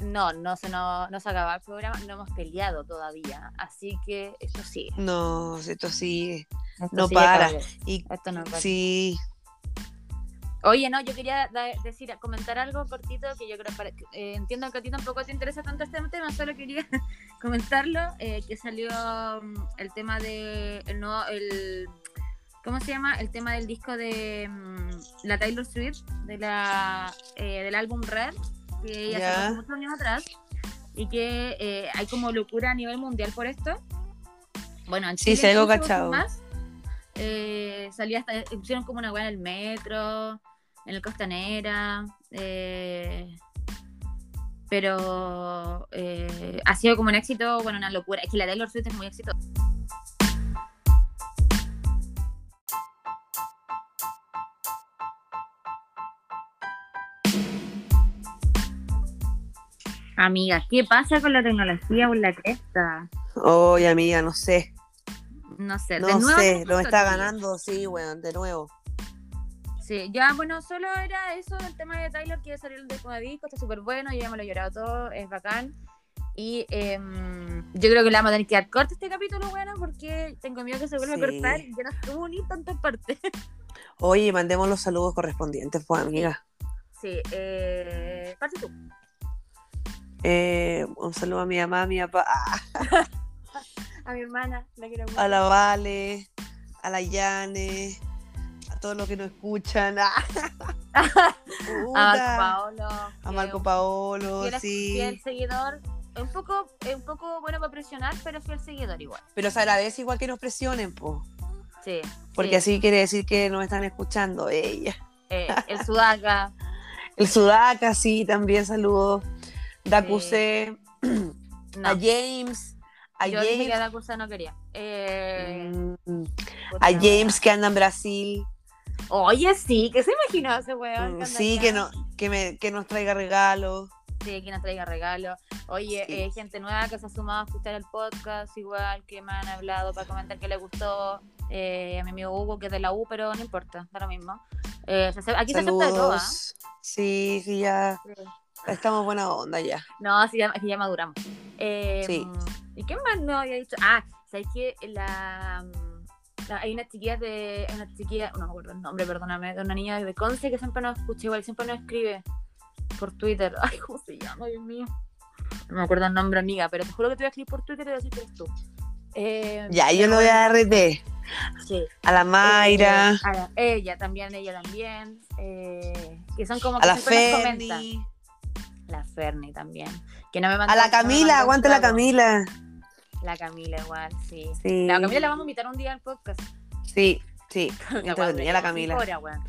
no, no se, no, no se acaba el programa, no hemos peleado todavía. Así que esto sigue. No, esto sigue. Esto No sigue, para. Y Esto no para. sí, Oye, no, yo quería decir, comentar algo cortito que yo creo para, eh, entiendo que a ti tampoco te interesa tanto este tema, solo quería comentarlo, eh, que salió mm, el tema de el nuevo, el ¿cómo se llama? El tema del disco de mm, la Taylor Swift, de la eh, del álbum Red, que ella sacó hace muchos años atrás, y que hay como locura a nivel mundial por esto. Bueno, en Chile sí, algo incluso, cachado. más, eh, salía hasta, pusieron como una weá en el metro, en el Costanera, eh, pero eh, ha sido como un éxito, bueno, una locura. Es que la Taylor Swift es muy exitosa. Amiga, ¿qué pasa con la tecnología por la cresta? Oye, amiga, no sé. No sé, de No nuevo sé, lo está ganando, sí, weón, de nuevo. Sí, ya, bueno, solo era eso, el tema de Tyler, que salió el décimo disco, está súper bueno, yo ya me lo he llorado todo, es bacán. Y em, yo creo que le vamos a tener que dar corte este capítulo, bueno, porque tengo miedo que se vuelva Sí. a cortar y ya no estuvo ni tantas partes. Oye, mandemos los saludos correspondientes, pues, amiga. Sí, eh, parte tú. Eh, un saludo a mi mamá, a mi papá, A mi hermana, la quiero mucho. a la Vale, a la Yane, a todos los que nos escuchan. A. Marco Paolo. A Marco Paolo, fiel, sí. fiel seguidor. Un poco, un poco bueno para presionar, pero fiel seguidor igual. Pero se agradece igual que nos presionen, pues. Sí. Porque sí. así quiere decir que nos están escuchando ella. Eh, el Sudaca. El Sudaca, sí, también saludos. Dacuse, No, a James, a yo dije que Dacusa no quería. Eh, mm, a James que anda en Brasil. Oye, sí, que se imaginó ese weón. Mm, Sí, que, no, que, me, que nos traiga regalos. Sí, que nos traiga regalo. Oye, Sí. eh, gente nueva que se ha sumado a escuchar el podcast, igual que me han hablado para comentar que les gustó. Eh, a mi amigo Hugo, que es de la U, pero no importa, da lo mismo. Eh, aquí se acepta de todo, ¿ah? Sí, sí, ya Sí. estamos buena onda ya. No, sí, ya, que maduramos. Eh, Sí. ¿Y qué más no había dicho? Ah, ¿sabes qué? La, la- hay una chiquilla de. Una chiquilla, no me acuerdo el nombre, perdóname, de una niña de Conce que siempre nos escucha, igual siempre nos escribe por Twitter. Ay, ¿cómo se llama, Dios mío? No me acuerdo el nombre, amiga, pero te juro que te voy a escribir por Twitter y te voy a decir que eres tú. Eh, Ya, yo lo voy a bueno, RT. Sí. A la Mayra, Eh, a la- ella también, ella también. eh, que son como a que la nos comentan. Ferni, La Ferni también. Que no me a la Camila, aguante la. Camila. La Camila igual, sí. Sí. La Camila la vamos a invitar un día al podcast. Sí, sí. Ya, Entretenida la Camila. Weón.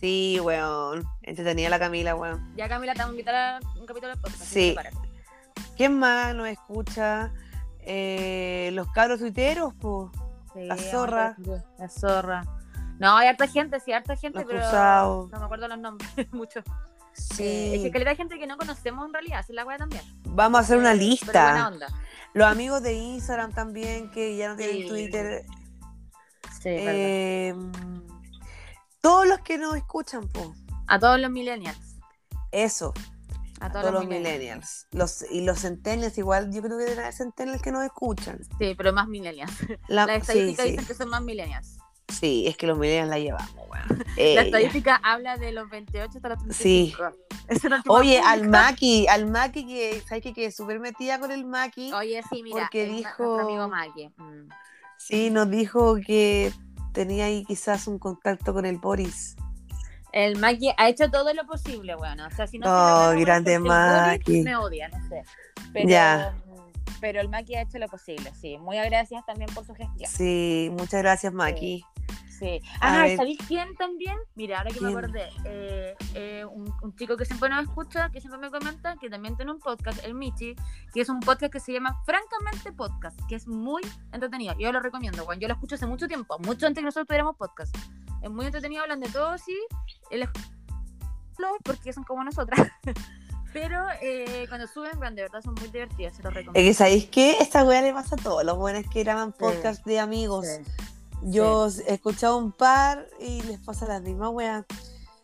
Sí, weón. Entretenida la Camila, weón. Ya Camila te vamos a invitar a un capítulo del podcast. Sí. ¿Quién más nos escucha? Eh, los cabros tuiteros, po. Sí, La zorra. La zorra. No, hay harta gente, sí, harta gente, Los pero cruzados. no me acuerdo los nombres mucho. Sí. Eh, es que de gente que no conocemos en realidad, así es la wea también. Vamos a hacer una Eh, pero buena lista. onda. Los amigos de Instagram también, que ya no tienen Sí. Twitter. Sí. Eh, todos los que nos escuchan, po. A todos los millennials. Eso. A A todos, todos los, los millennials. millennials. Los, y los centennials igual, yo creo que deben haber centennials que nos escuchan. Sí, pero más millennials. La- Las sí, dicen que son más millennials. Sí, es que los millennials la llevamos, weón. La Ella. estadística habla de los 28 hasta los Sí. 35. Esa es la última Oye, al Maki, al Maki que, ¿sabes que quedé súper metida con el Maki? Oye, sí, mira, porque dijo- amigo Maki. Mm. Sí, nos dijo que tenía ahí quizás un contacto con el Boris. El Maki ha hecho todo lo posible, bueno. O sea, si no Oh, grande Maki. Me odia, no sé. Pero, Ya. Pero el Maki ha hecho lo posible, sí. Muy agradecidas también por su gestión. Sí, muchas gracias, Maki. Sí. A Ah. ¿sabéis quién también? Mira, ahora que me ¿Quién? acordé, eh, eh, un, un chico que siempre nos escucha, que siempre me comenta, que también tiene un podcast, el Michi, que es un podcast que se llama Francamente Podcast, que es muy entretenido. Yo lo recomiendo, Juan. Yo lo escucho hace mucho tiempo, mucho antes que nosotros tuviéramos podcast. Es muy entretenido, hablan de todo, sí. El porque son como nosotras. Pero eh, cuando suben, bueno, de verdad son muy divertidos, se los Es recomiendo. que, ¿sabéis qué? Esta weá le pasa a todos los buenos que graban Sí. podcast de amigos. Sí, Yo he escuchado un par y les pasa la misma weá.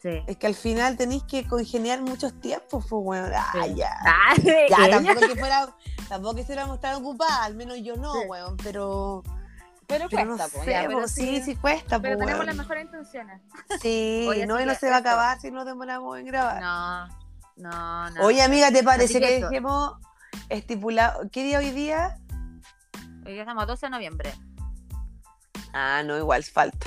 sí. Es que al final tenéis que congeniar muchos tiempos, pues weón. Ah, ya. Ah, Ya, tampoco que fuera, tampoco que fuéramos tan ocupadas, al menos yo no, weón, pero, Pero pero no cuesta, po, sé, ya, pero po, sí, sí cuesta, Pero pues, tenemos weón. las mejores intenciones. Sí, Oye, no, y no que se va a acabar si no demoramos en grabar. No, no, no. Oye, amiga, ¿te parece que que dejemos estipulado? ¿Qué día hoy día? Hoy día estamos a 12 de noviembre. Ah, no, igual falta.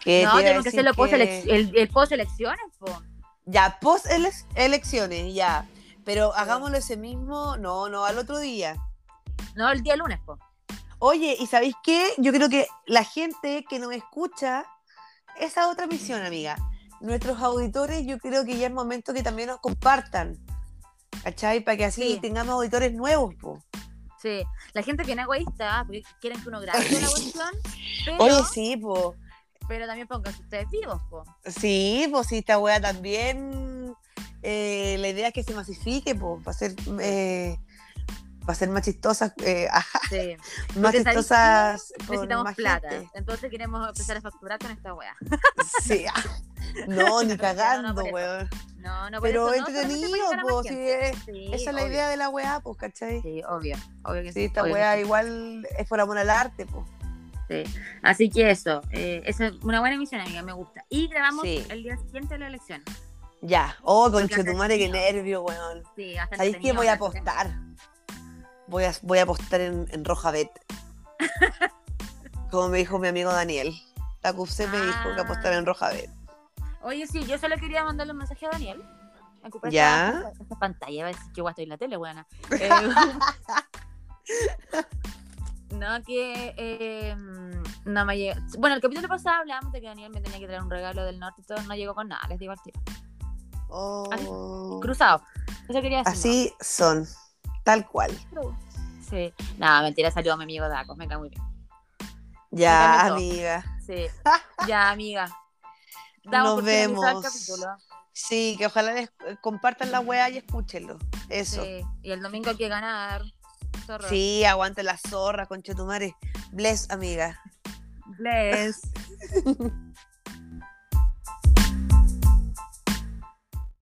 ¿Qué No, tenemos que decir hacerlo post que- el, el post elecciones, po. Ya, post elec- elecciones, ya. Pero hagámoslo ese mismo, no, no, al otro día. No, el día lunes, po. Oye, ¿y sabéis qué? Yo creo que la gente que nos escucha, esa otra misión, amiga. Nuestros auditores, yo creo que ya es momento que también nos compartan. ¿Cachai? Para que así Sí. tengamos auditores nuevos, po. Sí. La gente que no es egoísta, porque quieren que uno grabe la cuestión, pero, Oye, sí, po. pero también pónganse ustedes vivos, po. Sí, pues sí, esta wea también. eh, la idea es que se masifique, pues, para ser, eh, para ser más chistosas, eh, ajá, Sí. más Porque, ¿sabéis chistosas. con Necesitamos más plata. gente. Entonces queremos empezar a facturar con esta wea. Sí, ah, no, ni No, no, cagando, por eso. weón. No, no, por Pero eso, no, entretenido, a más pues, sí, gente. es- Sí, esa es la obvio. idea de la weá, pues, ¿cachai? Sí, obvio. Obvio que Sí, esta obvio que weá sí. igual es por amor al arte, pues. Sí. Así que eso, eh, esa es una buena emisión, amiga, me gusta. Y grabamos el día siguiente de la elección. Ya, oh, Porque conchetumare, qué nervio, weón. Sí, bastante ¿Sabéis entretenido, voy a apostar? Voy a, voy a apostar en, en Roja Bet. Como me dijo mi amigo Daniel. La CUPC me dijo que apostar en Roja Bet. Oye, sí, yo solo quería mandarle un mensaje a Daniel. Ya. Esta, esta pantalla, va a decir que igual estoy en la tele, buena. no, que. eh, no me llega. Bueno, el capítulo pasado hablábamos de que Daniel me tenía que traer un regalo del norte y todo. No llegó con nada, les digo al tiro. Oh. Cruzado. Eso quería decir. Así son, tal cual. ¿no? Sí. Nada, mentira, salió a mi amigo Daco, me cae muy bien. Ya, amiga. Sí. ya, amiga. Nos finalizar el vemos. capítulo. Sí, que ojalá les eh, compartan la weá y escúchenlo. Eso. Sí. Y el domingo hay que ganar. Zorro. Sí, aguante la zorra, conchetumare. Bless, amiga. Bless.